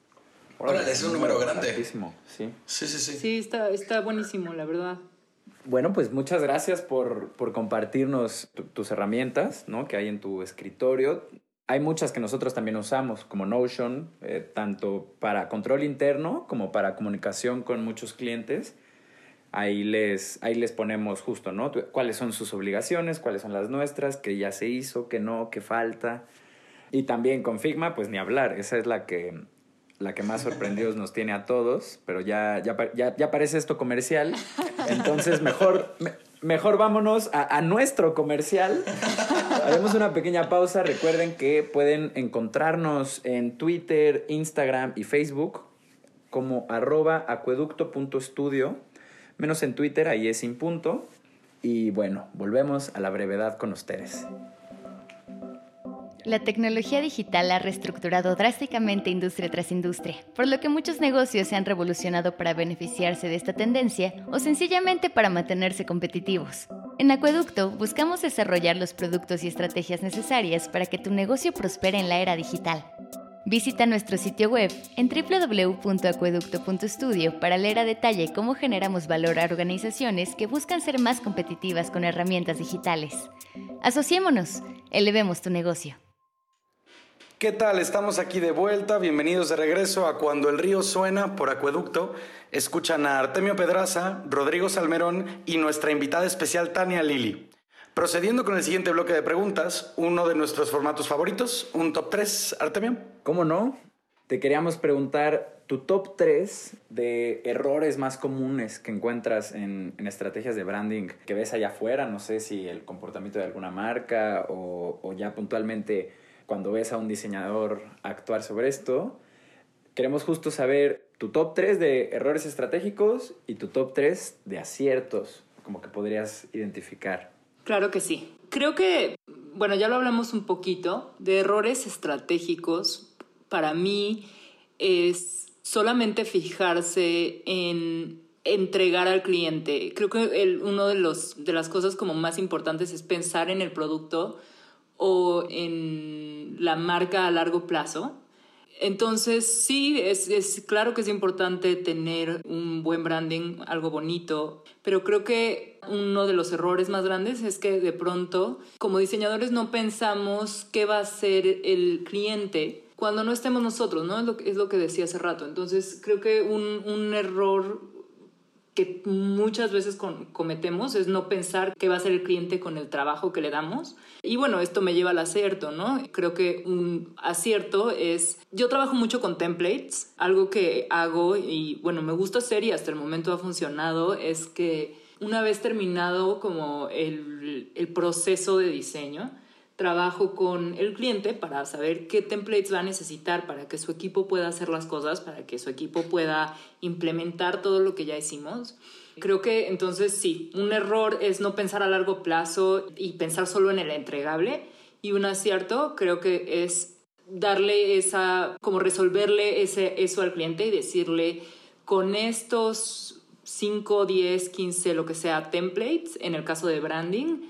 Órale, es un número grande. Sí. sí, sí, sí. Sí, está, está buenísimo, la verdad. Bueno, pues muchas gracias por, por compartirnos tus herramientas ¿no? que hay en tu escritorio. Hay muchas que nosotros también usamos, como Notion, eh, tanto para control interno como para comunicación con muchos clientes. Ahí les, ahí les ponemos justo, ¿no? Cuáles son sus obligaciones, cuáles son las nuestras, qué ya se hizo, qué no, qué falta. Y también con Figma, pues ni hablar. Esa es la que la que más sorprendidos nos tiene a todos, pero ya, ya, ya, parece esto comercial. Entonces, mejor, mejor vámonos a, nuestro comercial. Haremos una pequeña pausa. Recuerden que pueden encontrarnos en Twitter, Instagram y Facebook como arroba acueducto.studio. Menos en Twitter, ahí es sin punto. Y bueno, volvemos a la brevedad con ustedes. La tecnología digital ha reestructurado drásticamente industria tras industria, por lo que muchos negocios se han revolucionado para beneficiarse de esta tendencia o sencillamente para mantenerse competitivos. En Acueducto buscamos desarrollar los productos y estrategias necesarias para que tu negocio prospere en la era digital. Visita nuestro sitio web en www.acueducto.studio para leer a detalle cómo generamos valor a organizaciones que buscan ser más competitivas con herramientas digitales. Asociémonos, elevemos tu negocio. ¿Qué tal? Estamos aquí de vuelta. Bienvenidos de regreso a Cuando el río suena por Acueducto. Escuchan a Artemio Pedraza, Rodrigo Salmerón y nuestra invitada especial Tania Lili. Procediendo con el siguiente bloque de preguntas, uno de nuestros formatos favoritos, un top 3, Artemio. ¿Cómo no? Te queríamos preguntar tu top 3 de errores más comunes que encuentras en, estrategias de branding que ves allá afuera. No sé si el comportamiento de alguna marca o, o ya puntualmente cuando ves a un diseñador actuar sobre esto. Queremos justo saber tu top 3 de errores estratégicos y tu top 3 de aciertos, como que podrías identificar. Claro que sí. Creo que, bueno, ya lo hablamos un poquito, de errores estratégicos, para mí es solamente fijarse en entregar al cliente. Creo que uno de, los, de las cosas como más importantes es pensar en el producto o en la marca a largo plazo. Entonces, sí, es, es, claro que es importante tener un buen branding, algo bonito, pero creo que uno de los errores más grandes es que de pronto, como diseñadores, no pensamos qué va a ser el cliente cuando no estemos nosotros, ¿no? Es lo, es lo que decía hace rato. Entonces, creo que un, un error que muchas veces cometemos es no pensar qué va a ser el cliente con el trabajo que le damos. Y bueno, esto me lleva al acierto, ¿no? Creo que un acierto es, yo trabajo mucho con templates, algo que hago y bueno, me gusta hacer y hasta el momento ha funcionado, es que una vez terminado como el, el proceso de diseño, trabajo con el cliente para saber qué templates va a necesitar para que su equipo pueda hacer las cosas, para que su equipo pueda implementar todo lo que ya hicimos. Creo que entonces sí, un error es no pensar a largo plazo y pensar solo en el entregable y un acierto creo que es darle esa, como resolverle ese, eso al cliente y decirle con estos 5, 10, 15, lo que sea, templates, en el caso de branding,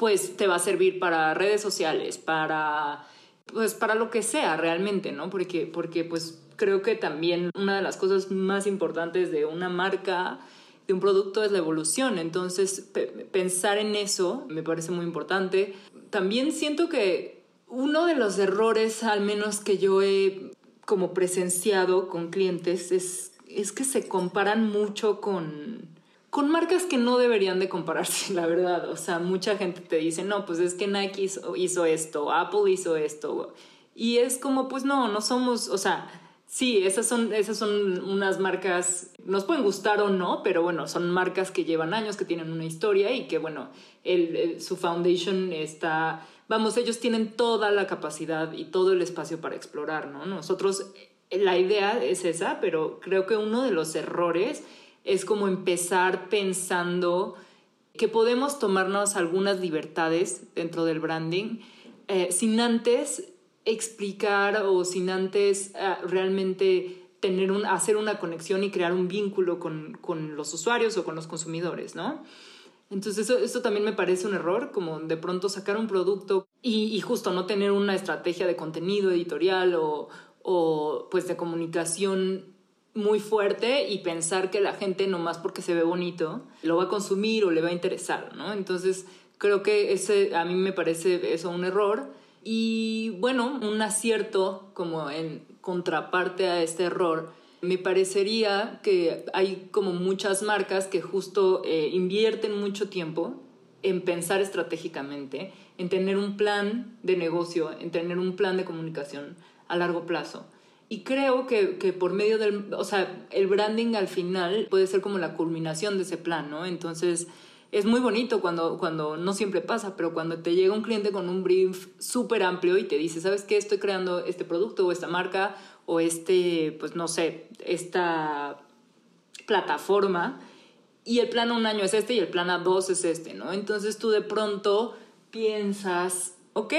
pues te va a servir para redes sociales, para pues para lo que sea realmente, ¿no? Porque, porque pues creo que también una de las cosas más importantes de una marca, de un producto es la evolución. Entonces, pensar en eso me parece muy importante. También siento que uno de los errores, al menos que yo he como presenciado con clientes, es, es que se comparan mucho con con marcas que no deberían de compararse, la verdad. O sea, mucha gente te dice, no, pues es que Nike hizo, esto, Apple hizo esto. Y es como, pues no, no somos, o sea, sí, esas son, esas son unas marcas, nos pueden gustar o no, pero bueno, son marcas que llevan años, que tienen una historia y que, bueno, el, su foundation está, vamos, ellos tienen toda la capacidad y todo el espacio para explorar, ¿no? Nosotros, la idea es esa, pero creo que uno de los errores es como empezar pensando que podemos tomarnos algunas libertades dentro del branding eh, sin antes explicar o sin antes eh, realmente tener un, hacer una conexión y crear un vínculo con, con los usuarios o con los consumidores, ¿no? Entonces eso, eso, también me parece un error, como de pronto sacar un producto y, y justo no tener una estrategia de contenido editorial o, o pues de comunicación muy fuerte y pensar que la gente nomás porque se ve bonito lo va a consumir o le va a interesar, ¿no? Entonces creo que ese a mí me parece eso un error y bueno, un acierto como en contraparte a este error. Me parecería que hay como muchas marcas que justo eh, invierten mucho tiempo en pensar estratégicamente, en tener un plan de negocio, en tener un plan de comunicación a largo plazo Y creo que, que, por medio del, o sea, el branding al final puede ser como la culminación de ese plan, ¿no? Entonces, es muy bonito cuando, cuando no siempre pasa, pero cuando te llega un cliente con un brief súper amplio y te dice, ¿sabes qué? Estoy creando este producto o esta marca o este, pues no sé, esta plataforma y el plan a un año es este y el plan a dos es este, ¿no? Entonces tú de pronto piensas, ok,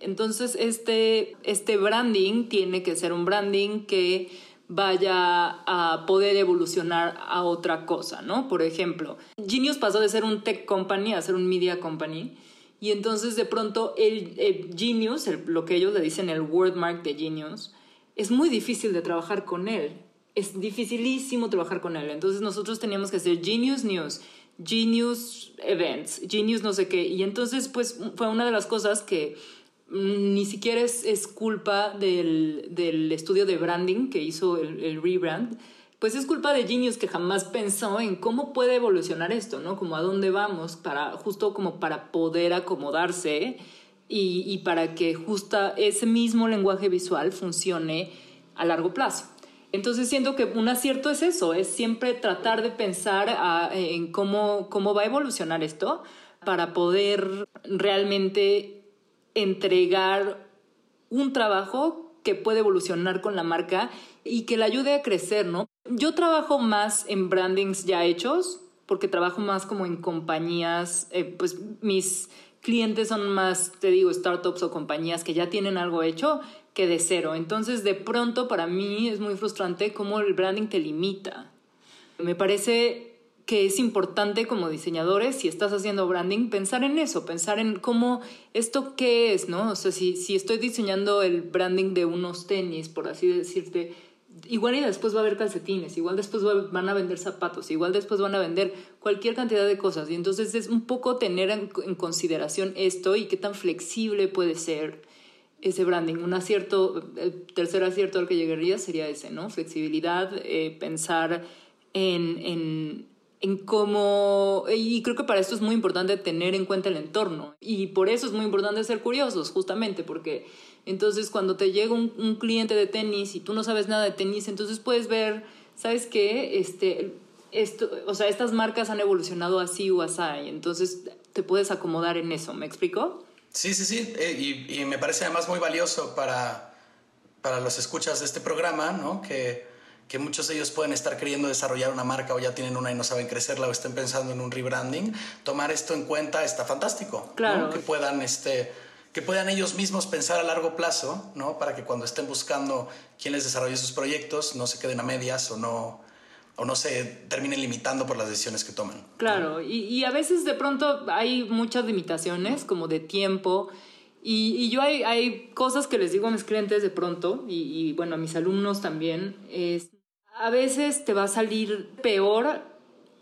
entonces este, este branding tiene que ser un branding que vaya a poder evolucionar a otra cosa, ¿no? Por ejemplo, Genius pasó de ser un tech company a ser un media company. Y entonces de pronto el, Genius, lo que ellos le dicen el wordmark de Genius, es muy difícil de trabajar con él. Es dificilísimo trabajar con él. Entonces nosotros teníamos que hacer Genius News, Genius Events, Genius no sé qué. Y entonces pues fue una de las cosas que ni siquiera es, culpa del, estudio de branding que hizo el, rebrand, pues es culpa de Genius que jamás pensó en cómo puede evolucionar esto, ¿no? Como a dónde vamos, para, justo como para poder acomodarse y, y para que justo ese mismo lenguaje visual funcione a largo plazo. Entonces siento que un acierto es eso, es siempre tratar de pensar en cómo, cómo va a evolucionar esto para poder realmente entregar un trabajo que puede evolucionar con la marca y que le ayude a crecer, ¿no? Yo trabajo más en brandings ya hechos, porque trabajo más como en compañías, eh, pues mis clientes son más, te digo, startups o compañías que ya tienen algo hecho que de cero. Entonces, de pronto, para mí es muy frustrante cómo el branding te limita. Me parece que es importante como diseñadores, si estás haciendo branding, pensar en eso, pensar en cómo esto qué es, ¿no? O sea, si, si estoy diseñando el branding de unos tenis, por así decirte, igual y después va a haber calcetines, igual después van a vender zapatos, igual después van a vender cualquier cantidad de cosas. Y entonces es un poco tener en, consideración esto y qué tan flexible puede ser ese branding. Un acierto, el tercer acierto al que llegaría sería ese, ¿no? Flexibilidad, eh, pensar en, en en cómo, y creo que para esto es muy importante tener en cuenta el entorno, y por eso es muy importante ser curiosos, justamente, porque entonces cuando te llega un, cliente de tenis y tú no sabes nada de tenis, entonces puedes ver, ¿sabes qué? Este, esto, o sea, estas marcas han evolucionado así o así, entonces te puedes acomodar en eso, ¿me explico? Sí, sí, sí, eh, y, y, me parece además muy valioso para, para los escuchas de este programa, ¿no? Que que muchos de ellos pueden estar queriendo desarrollar una marca o ya tienen una y no saben crecerla o estén pensando en un rebranding, tomar esto en cuenta está fantástico. Claro. Que puedan este que puedan ellos mismos pensar a largo plazo, ¿no? Para que cuando estén buscando quién les desarrolle sus proyectos no se queden a medias o no o no se terminen limitando por las decisiones que toman. Claro, y, a veces de pronto hay muchas limitaciones como de tiempo. Y, y yo hay, hay, cosas que les digo a mis clientes de pronto, y, y bueno, a mis alumnos también, es a veces te va a salir peor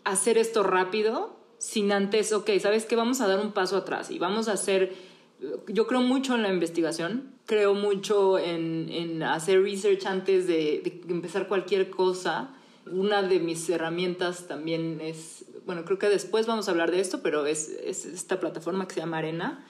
hacer esto rápido sin antes, ok, ¿sabes qué? Vamos a dar un paso atrás y vamos a hacer, yo creo mucho en la investigación, creo mucho en, hacer research antes de, empezar cualquier cosa. Una de mis herramientas también es, bueno, creo que después vamos a hablar de esto, pero es, esta plataforma que se llama Arena.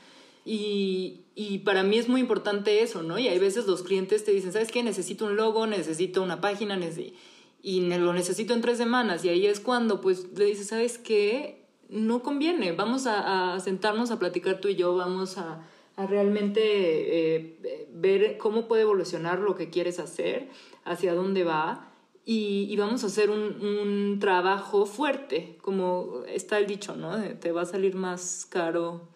Y, y, para mí es muy importante eso, ¿no? Y hay veces los clientes te dicen, ¿sabes qué? Necesito un logo, necesito una página, necesito y lo necesito en tres semanas y ahí es cuando pues le dices, ¿sabes qué? No conviene, vamos a, sentarnos a platicar tú y yo, vamos a, realmente eh, ver cómo puede evolucionar lo que quieres hacer, hacia dónde va y, vamos a hacer un, trabajo fuerte, como está el dicho, ¿no? Te va a salir más caro.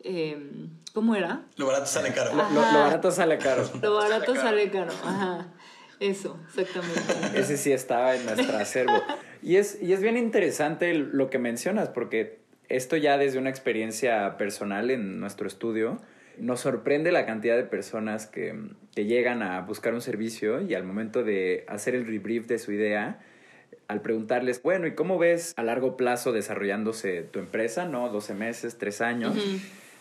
Em, ¿Cómo era? Lo barato sale caro. Lo, lo, barato sale caro. Lo barato sale caro. Ajá. Eso, exactamente. Ese sí estaba en nuestro acervo. Y es, y es bien interesante lo que mencionas, porque esto ya desde una experiencia personal en nuestro estudio, nos sorprende la cantidad de personas que, que llegan a buscar un servicio y al momento de hacer el rebrief de su idea, al preguntarles, bueno, ¿y cómo ves a largo plazo desarrollándose tu empresa? ¿No? 12 meses, 3 años.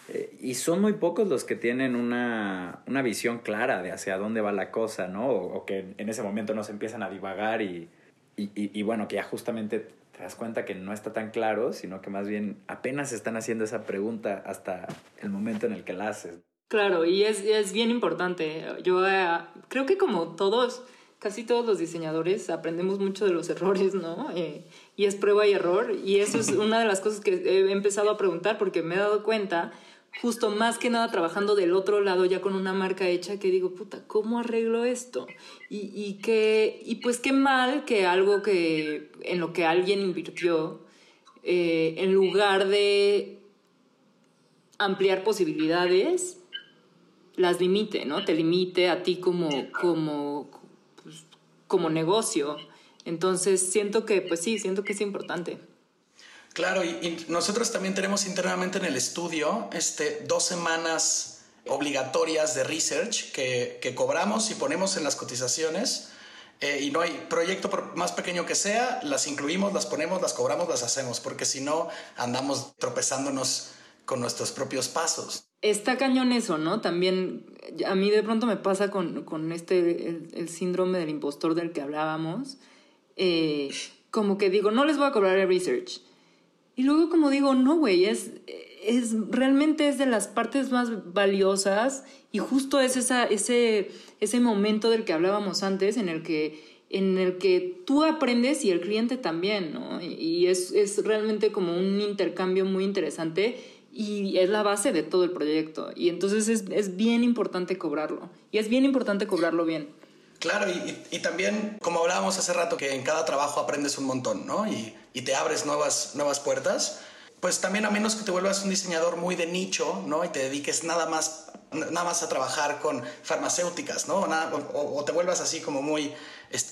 Eh, y son muy pocos los que tienen una, una, visión clara de hacia dónde va la cosa, ¿no? O, que en ese momento no se empiezan a divagar y, y, y, bueno, que ya justamente te das cuenta que no está tan claro, sino que más bien apenas están haciendo esa pregunta hasta el momento en el que la haces. Claro, y es, es bien importante. Yo eh, creo que como todos, casi todos los diseñadores, aprendemos mucho de los errores, ¿no? Eh, y es prueba y error. Y eso es una de las cosas que he empezado a preguntar porque me he dado cuenta, justo más que nada trabajando del otro lado ya con una marca hecha, que digo, puta, ¿cómo arreglo esto? Y, y, que, y pues qué mal que algo que en lo que alguien invirtió, eh, en lugar de ampliar posibilidades, las limite, ¿no? Te limite a ti como, como, pues, como negocio. Entonces siento que, pues sí, siento que es importante. Claro, y, nosotros también tenemos internamente en el estudio este, dos semanas obligatorias de research que, que cobramos y ponemos en las cotizaciones. Eh, y no hay proyecto por más pequeño que sea, las incluimos, las ponemos, las cobramos, las hacemos, porque si no andamos tropezándonos con nuestros propios pasos. Está cañón eso, ¿no? También a mí de pronto me pasa con, con este, el, síndrome del impostor del que hablábamos. Eh, como que digo, no les voy a cobrar el research. Y luego como digo, no, güey, es, es, realmente es de las partes más valiosas y justo es esa, ese, ese momento del que hablábamos antes en el que en el que tú aprendes y el cliente también, ¿no? Y es, es realmente como un intercambio muy interesante y es la base de todo el proyecto. Y entonces es, es bien importante cobrarlo. Y es bien importante cobrarlo bien. Claro, y, también, como hablábamos hace rato, que en cada trabajo aprendes un montón, ¿no? Y, y, te abres nuevas, nuevas puertas. Pues también a menos que te vuelvas un diseñador muy de nicho, ¿no? Y te dediques nada más, nada más a trabajar con farmacéuticas, ¿no? O, o te vuelvas así como muy,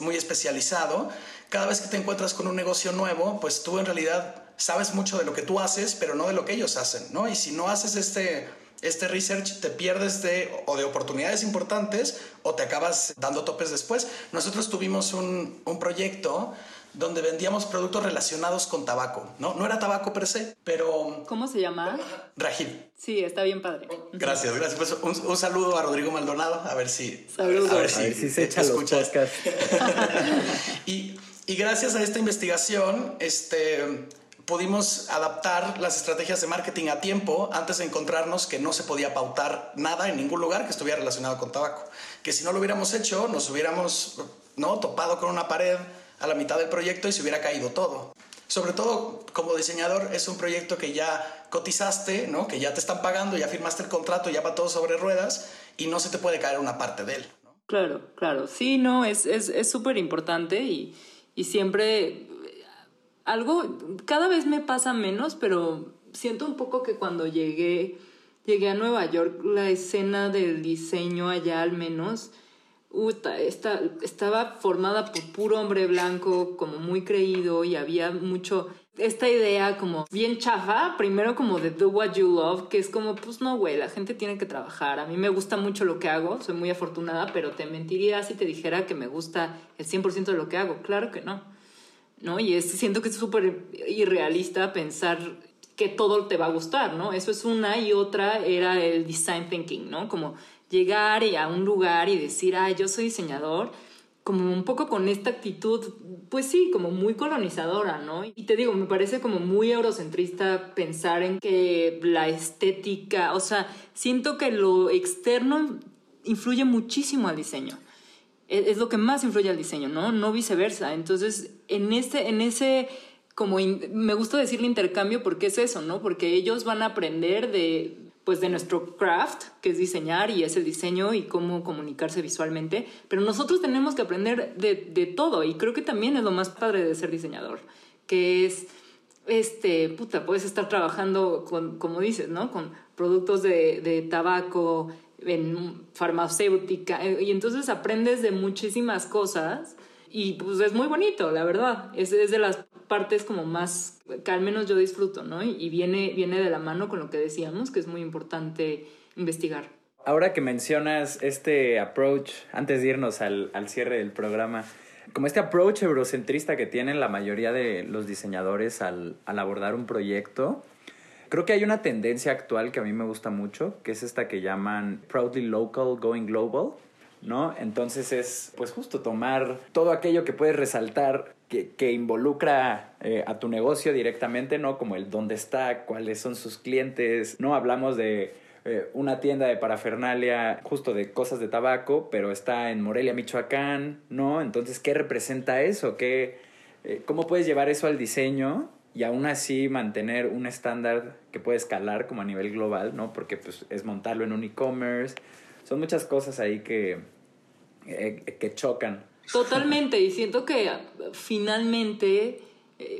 muy especializado. Cada vez que te encuentras con un negocio nuevo, pues tú en realidad sabes mucho de lo que tú haces, pero no de lo que ellos hacen, ¿no? Y si no haces este, este research, te pierdes de, o de oportunidades importantes o te acabas dando topes después. Nosotros tuvimos un, un proyecto donde vendíamos productos relacionados con tabaco, ¿no? No era tabaco per se, pero... ¿Cómo se llama? Rajil. Sí, está bien padre. Gracias, gracias. Pues un, un saludo a Rodrigo Maldonado, a ver si... Saludos. A ver, si, se echa los y, y gracias a esta investigación, este pudimos adaptar las estrategias de marketing a tiempo antes de encontrarnos que no se podía pautar nada en ningún lugar que estuviera relacionado con tabaco. Que si no lo hubiéramos hecho, nos hubiéramos ¿no? topado con una pared a la mitad del proyecto y se hubiera caído todo. Sobre todo como diseñador es un proyecto que ya cotizaste, ¿no? que ya te están pagando, ya firmaste el contrato, ya va todo sobre ruedas y no se te puede caer una parte de él. Claro, claro. Sí, no, es súper es, importante y, y siempre algo, cada vez me pasa menos, pero siento un poco que cuando llegué, llegué a Nueva York, la escena del diseño allá al menos, esta, estaba formada por puro hombre blanco, como muy creído y había mucho esta idea como bien chafa, primero como de do what you love, que es como, pues no, güey, la gente tiene que trabajar. A mí me gusta mucho lo que hago, soy muy afortunada, pero te mentiría si te dijera que me gusta el 100% de lo que hago. Claro que no. ¿No? Y es, siento que es súper irrealista pensar que todo te va a gustar, ¿no? Eso es una y otra era el design thinking, ¿no? Como llegar a un lugar y decir, ah, yo soy diseñador, como un poco con esta actitud, pues sí, como muy colonizadora, ¿no? Y te digo, me parece como muy eurocentrista pensar en que la estética, o sea, siento que lo externo influye muchísimo al diseño es, lo que más influye al diseño, ¿no? No viceversa. Entonces, en ese, en ese como me gusta decirle intercambio porque es eso, ¿no? Porque ellos van a aprender de pues de nuestro craft, que es diseñar y es el diseño y cómo comunicarse visualmente, pero nosotros tenemos que aprender de, de todo y creo que también es lo más padre de ser diseñador, que es este, puta, puedes estar trabajando con, como dices, ¿no? Con productos de, de tabaco, en farmacéutica, eh, y entonces aprendes de muchísimas cosas y pues es muy bonito, la verdad. Es, es de las partes como más que al menos yo disfruto, ¿no? Y viene, viene de la mano con lo que decíamos, que es muy importante investigar. Ahora que mencionas este approach, antes de irnos al, al cierre del programa, como este approach eurocentrista que tienen la mayoría de los diseñadores al, al abordar un proyecto, Creo que hay una tendencia actual que a mí me gusta mucho, que es esta que llaman Proudly Local, Going Global. ¿no? Entonces es, pues justo tomar todo aquello que puedes resaltar que, que involucra eh, a tu negocio directamente, ¿no? Como el dónde está, cuáles son sus clientes, ¿no? Hablamos de eh, una tienda de parafernalia justo de cosas de tabaco, pero está en Morelia, Michoacán, ¿no? Entonces, ¿qué representa eso? ¿Qué, eh, ¿Cómo puedes llevar eso al diseño y aún así mantener un estándar que puede escalar como a nivel global, ¿no? Porque pues, es montarlo en un e-commerce. Son muchas cosas ahí que, eh, que chocan. Totalmente, y siento que finalmente,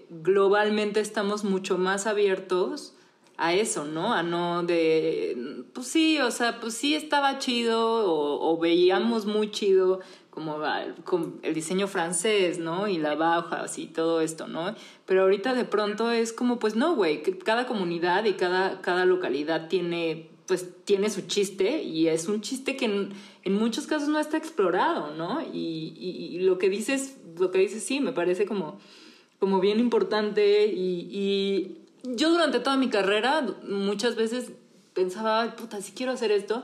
globalmente estamos mucho más abiertos a eso, ¿no? A no de, pues sí, o sea, pues sí estaba chido o, veíamos muy chido como el diseño francés, ¿no? Y la baja, y todo esto, ¿no? Pero ahorita de pronto es como, pues no, güey, cada comunidad y cada, cada localidad tiene, pues tiene su chiste y es un chiste que en, muchos casos no está explorado, ¿no? Y, y, lo que dices, lo que dices sí, me parece como, como bien importante y yo durante toda mi carrera muchas veces pensaba, puta, si quiero hacer esto.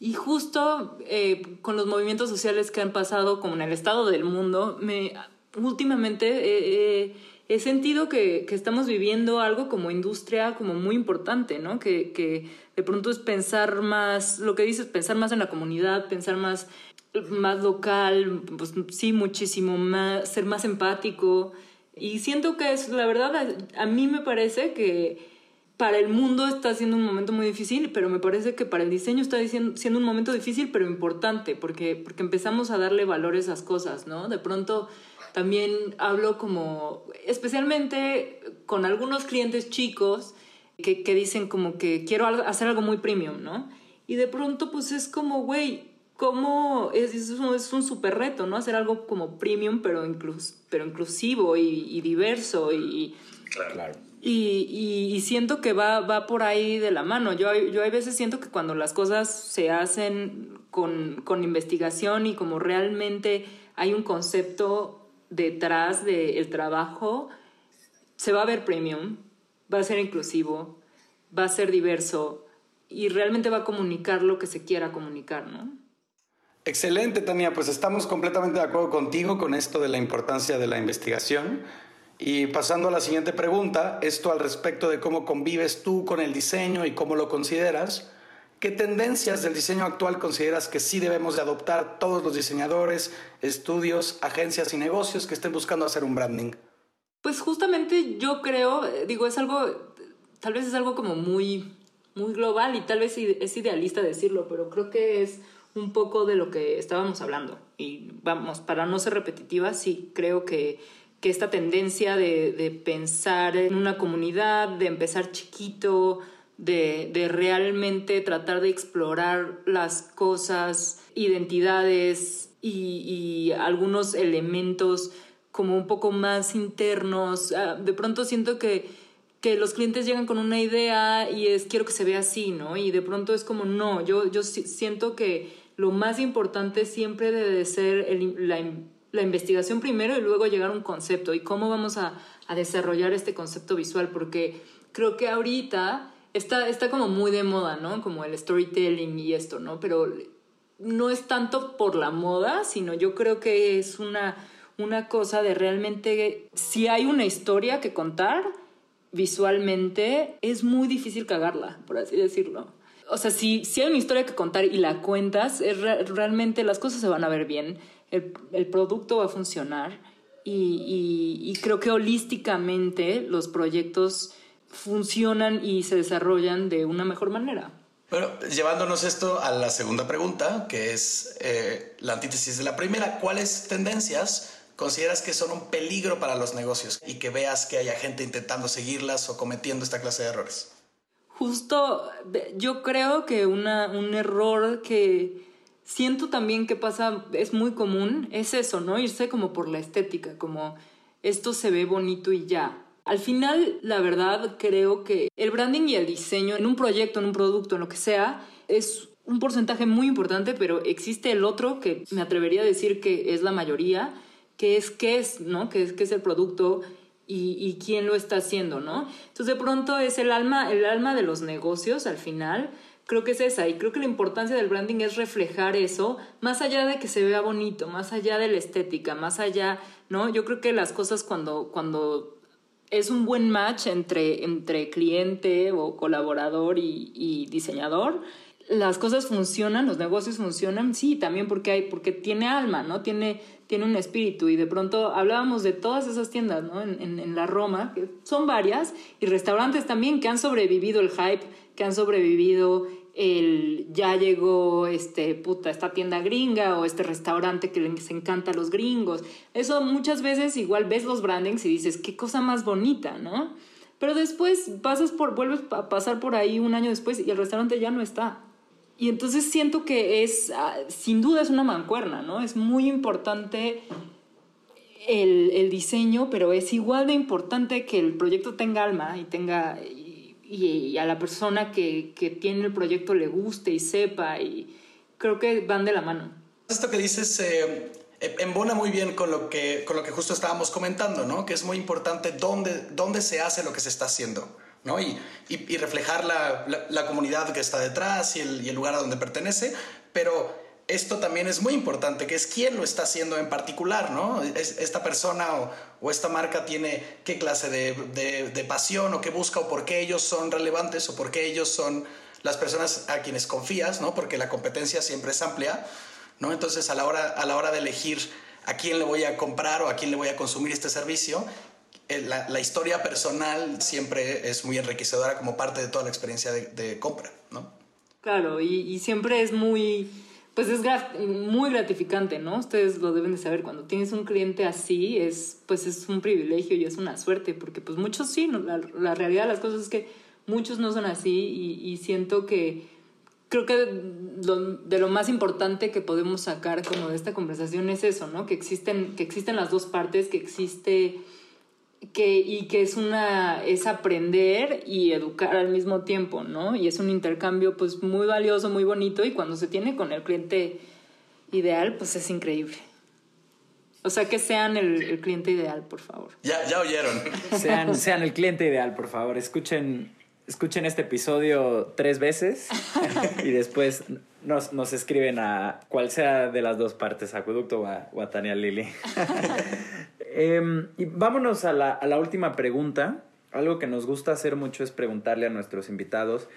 Y justo eh, con los movimientos sociales que han pasado, como en el estado del mundo, me últimamente he sentido que, que, estamos viviendo algo como industria como muy importante, ¿no? Que, que, de pronto es pensar más, lo que dices, pensar más en la comunidad, pensar más, más local, pues sí, muchísimo más, ser más empático. Y siento que es, la verdad, a, mí me parece que para el mundo está siendo un momento muy difícil, pero me parece que para el diseño está siendo un momento difícil, pero importante, porque, porque empezamos a darle valor a esas cosas, ¿no? De pronto también hablo como, especialmente con algunos clientes chicos que, que dicen como que quiero hacer algo muy premium, ¿no? Y de pronto pues es como, güey, cómo es, es, un, es un super reto, ¿no? Hacer algo como premium, pero, inclus, pero inclusivo y, diverso y... Claro. Y, y, siento que va, va por ahí de la mano. Yo, yo veces siento que cuando las cosas se hacen con, con investigación y como realmente hay un concepto detrás del trabajo, se va a ver premium, va a ser inclusivo, va a ser diverso y realmente va a comunicar lo que se quiera comunicar, ¿no? Excelente, Tania. Pues estamos completamente de acuerdo contigo con esto de la importancia de la investigación. Y pasando a la siguiente pregunta, esto al respecto de cómo convives tú con el diseño y cómo lo consideras. ¿Qué tendencias del diseño actual consideras que sí debemos de adoptar todos los diseñadores, estudios, agencias y negocios que estén buscando hacer un branding? Pues justamente yo creo, eh, digo, es algo, tal vez es algo como muy, muy global y tal vez es idealista decirlo, pero creo que es un poco de lo que estábamos hablando. Y vamos, para no ser repetitiva, sí, creo que, que esta tendencia de, de, pensar en una comunidad, de empezar chiquito, de, de realmente tratar de explorar las cosas, identidades y, algunos elementos como un poco más internos. Ah, de pronto siento que que los clientes llegan con una idea y es quiero que se vea así, ¿no? Y de pronto es como no, yo, yo siento que lo más importante siempre debe ser la, la, investigación primero y luego llegar a un concepto y cómo vamos a, a, desarrollar este concepto visual, porque creo que ahorita está, está como muy de moda, ¿no? Como el storytelling y esto, ¿no? Pero no es tanto por la moda, sino yo creo que es una, una cosa de realmente, si hay una historia que contar, visualmente es muy difícil cagarla, por así decirlo. O sea, si, si hay una historia que contar y la cuentas, realmente las cosas se van a ver bien, el, el producto va a funcionar y, y, creo que holísticamente los proyectos funcionan y se desarrollan de una mejor manera. Bueno, llevándonos esto a la segunda pregunta, que es eh, la antítesis de la primera, ¿cuáles tendencias consideras que son un peligro para los negocios y que veas que haya gente intentando seguirlas o cometiendo esta clase de errores? Justo, yo creo que una, un error que siento también que pasa, es muy común, es eso, ¿no? Irse como por la estética, como esto se ve bonito y ya. Al final, la verdad, creo que el branding y el diseño en un proyecto, en un producto, en lo que sea, es un porcentaje muy importante, pero existe el otro que me atrevería a decir que es la mayoría, qué es, qué es, ¿no? ¿Qué es, qué es el producto y, y, quién lo está haciendo, ¿no? Entonces de pronto es el alma, el alma de los negocios al final. Creo que es esa y creo que la importancia del branding es reflejar eso, más allá de que se vea bonito, más allá de la estética, más allá, ¿no? Yo creo que las cosas cuando, cuando es un buen match entre, entre cliente o colaborador y, diseñador, las cosas funcionan, los negocios funcionan, sí, también porque hay, porque tiene alma, ¿no? Tiene, tiene un espíritu. Y de pronto hablábamos de todas esas tiendas, ¿no? En, en, en la Roma, que son varias, y restaurantes también que han sobrevivido el hype, que han sobrevivido el ya llegó este puta esta tienda gringa o este restaurante que les encanta a los gringos. Eso muchas veces igual ves los brandings y dices, qué cosa más bonita, ¿no? Pero después pasas por vuelves a pasar por ahí un año después y el restaurante ya no está. Y entonces siento que es ah, sin duda es una mancuerna, ¿no? Es muy importante el, el diseño, pero es igual de importante que el proyecto tenga alma y tenga y, a la persona que, que, tiene el proyecto le guste y sepa y creo que van de la mano. Esto que dices eh, embona muy bien con lo, que, con lo que justo estábamos comentando, ¿no? Que es muy importante dónde, dónde se hace lo que se está haciendo, ¿no? Y, y, reflejar la, la, la, comunidad que está detrás y el, y el lugar a donde pertenece, pero esto también es muy importante, que es quién lo está haciendo en particular, ¿no? Es, esta persona o, o, esta marca tiene qué clase de, de, de, pasión o qué busca o por qué ellos son relevantes o por qué ellos son las personas a quienes confías, ¿no? Porque la competencia siempre es amplia, ¿no? Entonces a la hora, a la hora de elegir a quién le voy a comprar o a quién le voy a consumir este servicio, eh, la, la historia personal siempre es muy enriquecedora como parte de toda la experiencia de, de compra, ¿no? Claro, y, y siempre es muy pues es muy gratificante, ¿no? Ustedes lo deben de saber, cuando tienes un cliente así, es, pues es un privilegio y es una suerte, porque pues muchos sí, la, la, realidad de las cosas es que muchos no son así y, y siento que creo que de lo más importante que podemos sacar como de esta conversación es eso, ¿no? Que existen, que existen las dos partes, que existe que, y que es una es aprender y educar al mismo tiempo, ¿no? Y es un intercambio pues muy valioso, muy bonito y cuando se tiene con el cliente ideal, pues es increíble. O sea, que sean el, el cliente ideal, por favor. Ya, ya oyeron. Sean, sean el cliente ideal, por favor. Escuchen, escuchen este episodio tres veces y después nos, nos escriben a cual sea de las dos partes, Acueducto o a, o a Tania Lili. Eh, y vámonos a la, a la, última pregunta. Algo que nos gusta hacer mucho es preguntarle a nuestros invitados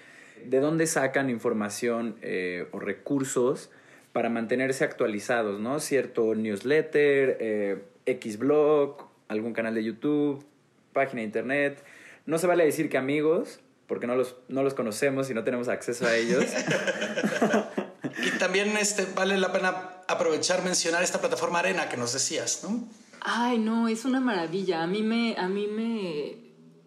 de dónde sacan información eh, o recursos para mantenerse actualizados, ¿no? Cierto newsletter, eh, X blog, algún canal de YouTube, página de internet. No se vale decir que amigos, porque no los, no los conocemos y no tenemos acceso a ellos. y también este, vale la pena aprovechar mencionar esta plataforma Arena que nos decías, ¿no? Ay, no, es una maravilla. A mí me, a mí me,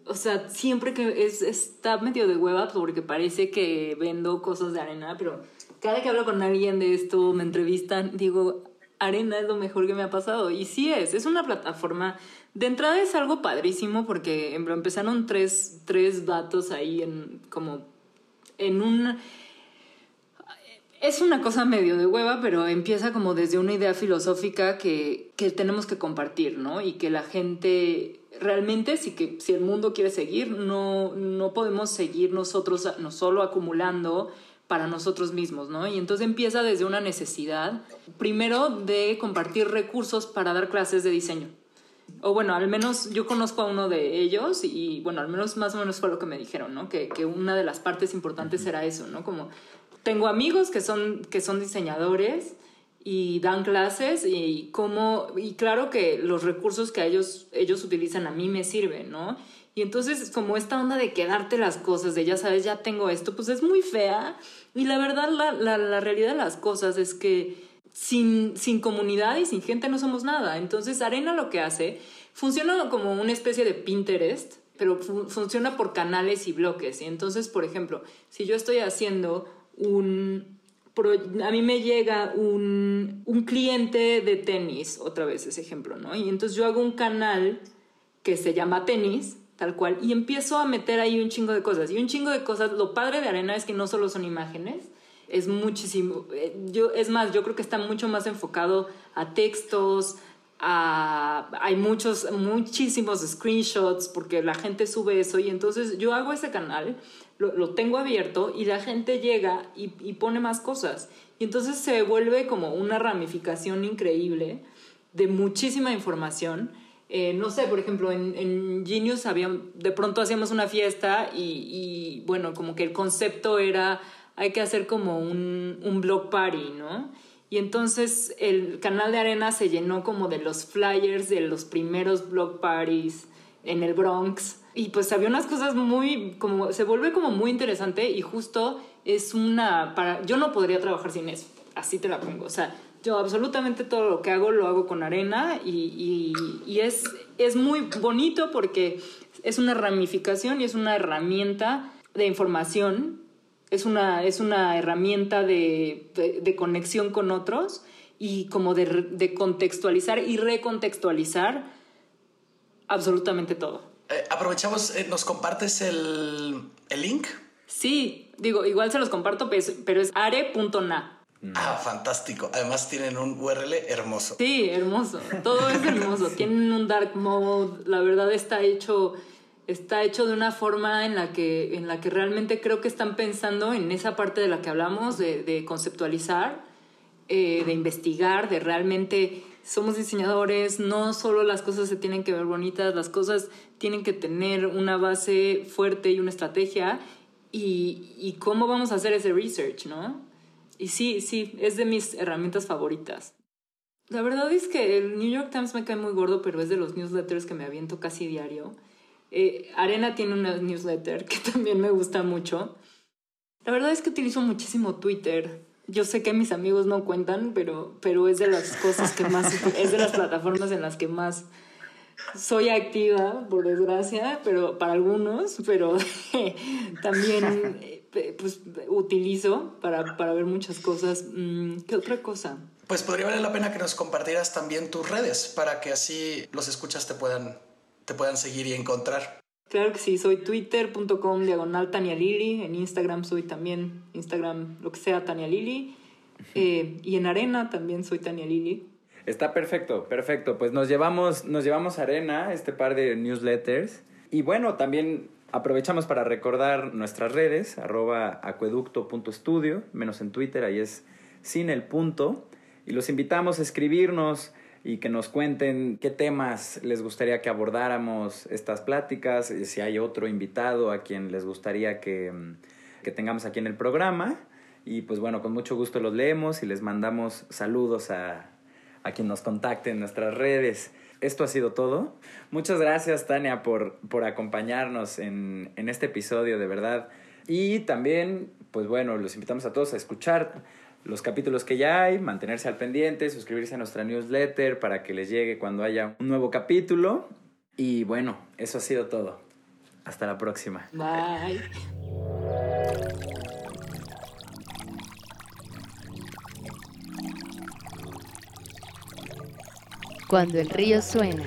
o sea, siempre que es, está medio de hueva porque parece que vendo cosas de arena, pero cada que hablo con alguien de esto, me entrevistan, digo, arena es lo mejor que me ha pasado. Y sí es, es una plataforma. De entrada es algo padrísimo porque empezaron tres, tres datos ahí en como en un es una cosa medio de hueva, pero empieza como desde una idea filosófica que, que tenemos que compartir, ¿no? Y que la gente realmente, si, que, si el mundo quiere seguir, no, no podemos seguir nosotros no solo acumulando para nosotros mismos, ¿no? Y entonces empieza desde una necesidad, primero de compartir recursos para dar clases de diseño. O bueno, al menos yo conozco a uno de ellos y bueno, al menos más o menos fue lo que me dijeron, ¿no? Que, que una de las partes importantes era eso, ¿no? Como tengo amigos que son, que son diseñadores y dan clases y cómo, y claro que los recursos que ellos, ellos utilizan a mí me sirven, ¿no? Y entonces como esta onda de quedarte las cosas, de ya sabes, ya tengo esto, pues es muy fea. Y la verdad, la, la, la realidad de las cosas es que sin, sin comunidad y sin gente no somos nada. Entonces Arena lo que hace, funciona como una especie de Pinterest, pero fu funciona por canales y bloques. Y entonces, por ejemplo, si yo estoy haciendo un... A mí me llega un, un cliente de tenis, otra vez ese ejemplo, ¿no? Y entonces yo hago un canal que se llama tenis, tal cual, y empiezo a meter ahí un chingo de cosas. Y un chingo de cosas, lo padre de Arena es que no solo son imágenes, es muchísimo, eh, yo, es más, yo creo que está mucho más enfocado a textos, a, hay muchos, muchísimos screenshots, porque la gente sube eso, y entonces yo hago ese canal lo, lo tengo abierto y la gente llega y, y, pone más cosas. Y entonces se vuelve como una ramificación increíble de muchísima información Eh, no sé, por ejemplo, en, en Genius había, de pronto hacíamos una fiesta y, y, bueno, como que el concepto era, hay que hacer como un, un block party, ¿no? Y entonces el canal de arena se llenó como de los flyers de los primeros block parties en el Bronx. Y pues había unas cosas muy, como, se vuelve como muy interesante y justo es una, para, yo no podría trabajar sin eso, así te la pongo. O sea, yo absolutamente todo lo que hago lo hago con arena y, y, es, es muy bonito porque es una ramificación y es una herramienta de información, es una, es una herramienta de, de, de conexión con otros y como de, de, contextualizar y recontextualizar absolutamente todo. Eh, aprovechamos, eh, ¿nos compartes el, el, link? Sí, digo, igual se los comparto, pero es are.na. Ah, fantástico. Además tienen un URL hermoso. Sí, hermoso. Todo es hermoso. tienen un dark mode. La verdad está hecho está hecho de una forma en la que en la que realmente creo que están pensando en esa parte de la que hablamos de, de conceptualizar, eh, de investigar, de realmente somos diseñadores, no solo las cosas se tienen que ver bonitas, las cosas tienen que tener una base fuerte y una estrategia y, y cómo vamos a hacer ese research, ¿no? Y sí, sí, es de mis herramientas favoritas. La verdad es que el New York Times me cae muy gordo, pero es de los newsletters que me aviento casi diario. Eh, Arena tiene una newsletter que también me gusta mucho. La verdad es que utilizo muchísimo Twitter. Yo sé que mis amigos no cuentan, pero, pero es de las cosas que más, es de las plataformas en las que más soy activa, por desgracia, pero para algunos, pero también pues utilizo para, para ver muchas cosas. Mm, ¿Qué otra cosa? Pues podría valer la pena que nos compartieras también tus redes para que así los escuchas te puedan, te puedan seguir y encontrar. Claro que sí, soy twitter.com diagonal Tania Lili, en Instagram soy también, Instagram lo que sea Tania Lili, eh, y en Arena también soy Tania Lili. Está perfecto, perfecto. Pues nos llevamos, nos llevamos Arena, este par de newsletters. Y bueno, también Aprovechamos para recordar nuestras redes, arroba acueducto.studio, menos en Twitter, ahí es sin el punto. Y los invitamos a escribirnos y que nos cuenten qué temas les gustaría que abordáramos estas pláticas, si hay otro invitado a quien les gustaría que, que tengamos aquí en el programa. Y pues bueno, con mucho gusto los leemos y les mandamos saludos a, a quien nos contacte en nuestras redes esto ha sido todo. Muchas gracias, Tania, por, por acompañarnos en, en este episodio, de verdad. Y también, pues bueno, los invitamos a todos a escuchar los capítulos que ya hay, mantenerse al pendiente, suscribirse a nuestra newsletter para que les llegue cuando haya un nuevo capítulo. Y bueno, eso ha sido todo. Hasta la próxima. Bye. Cuando el río suena.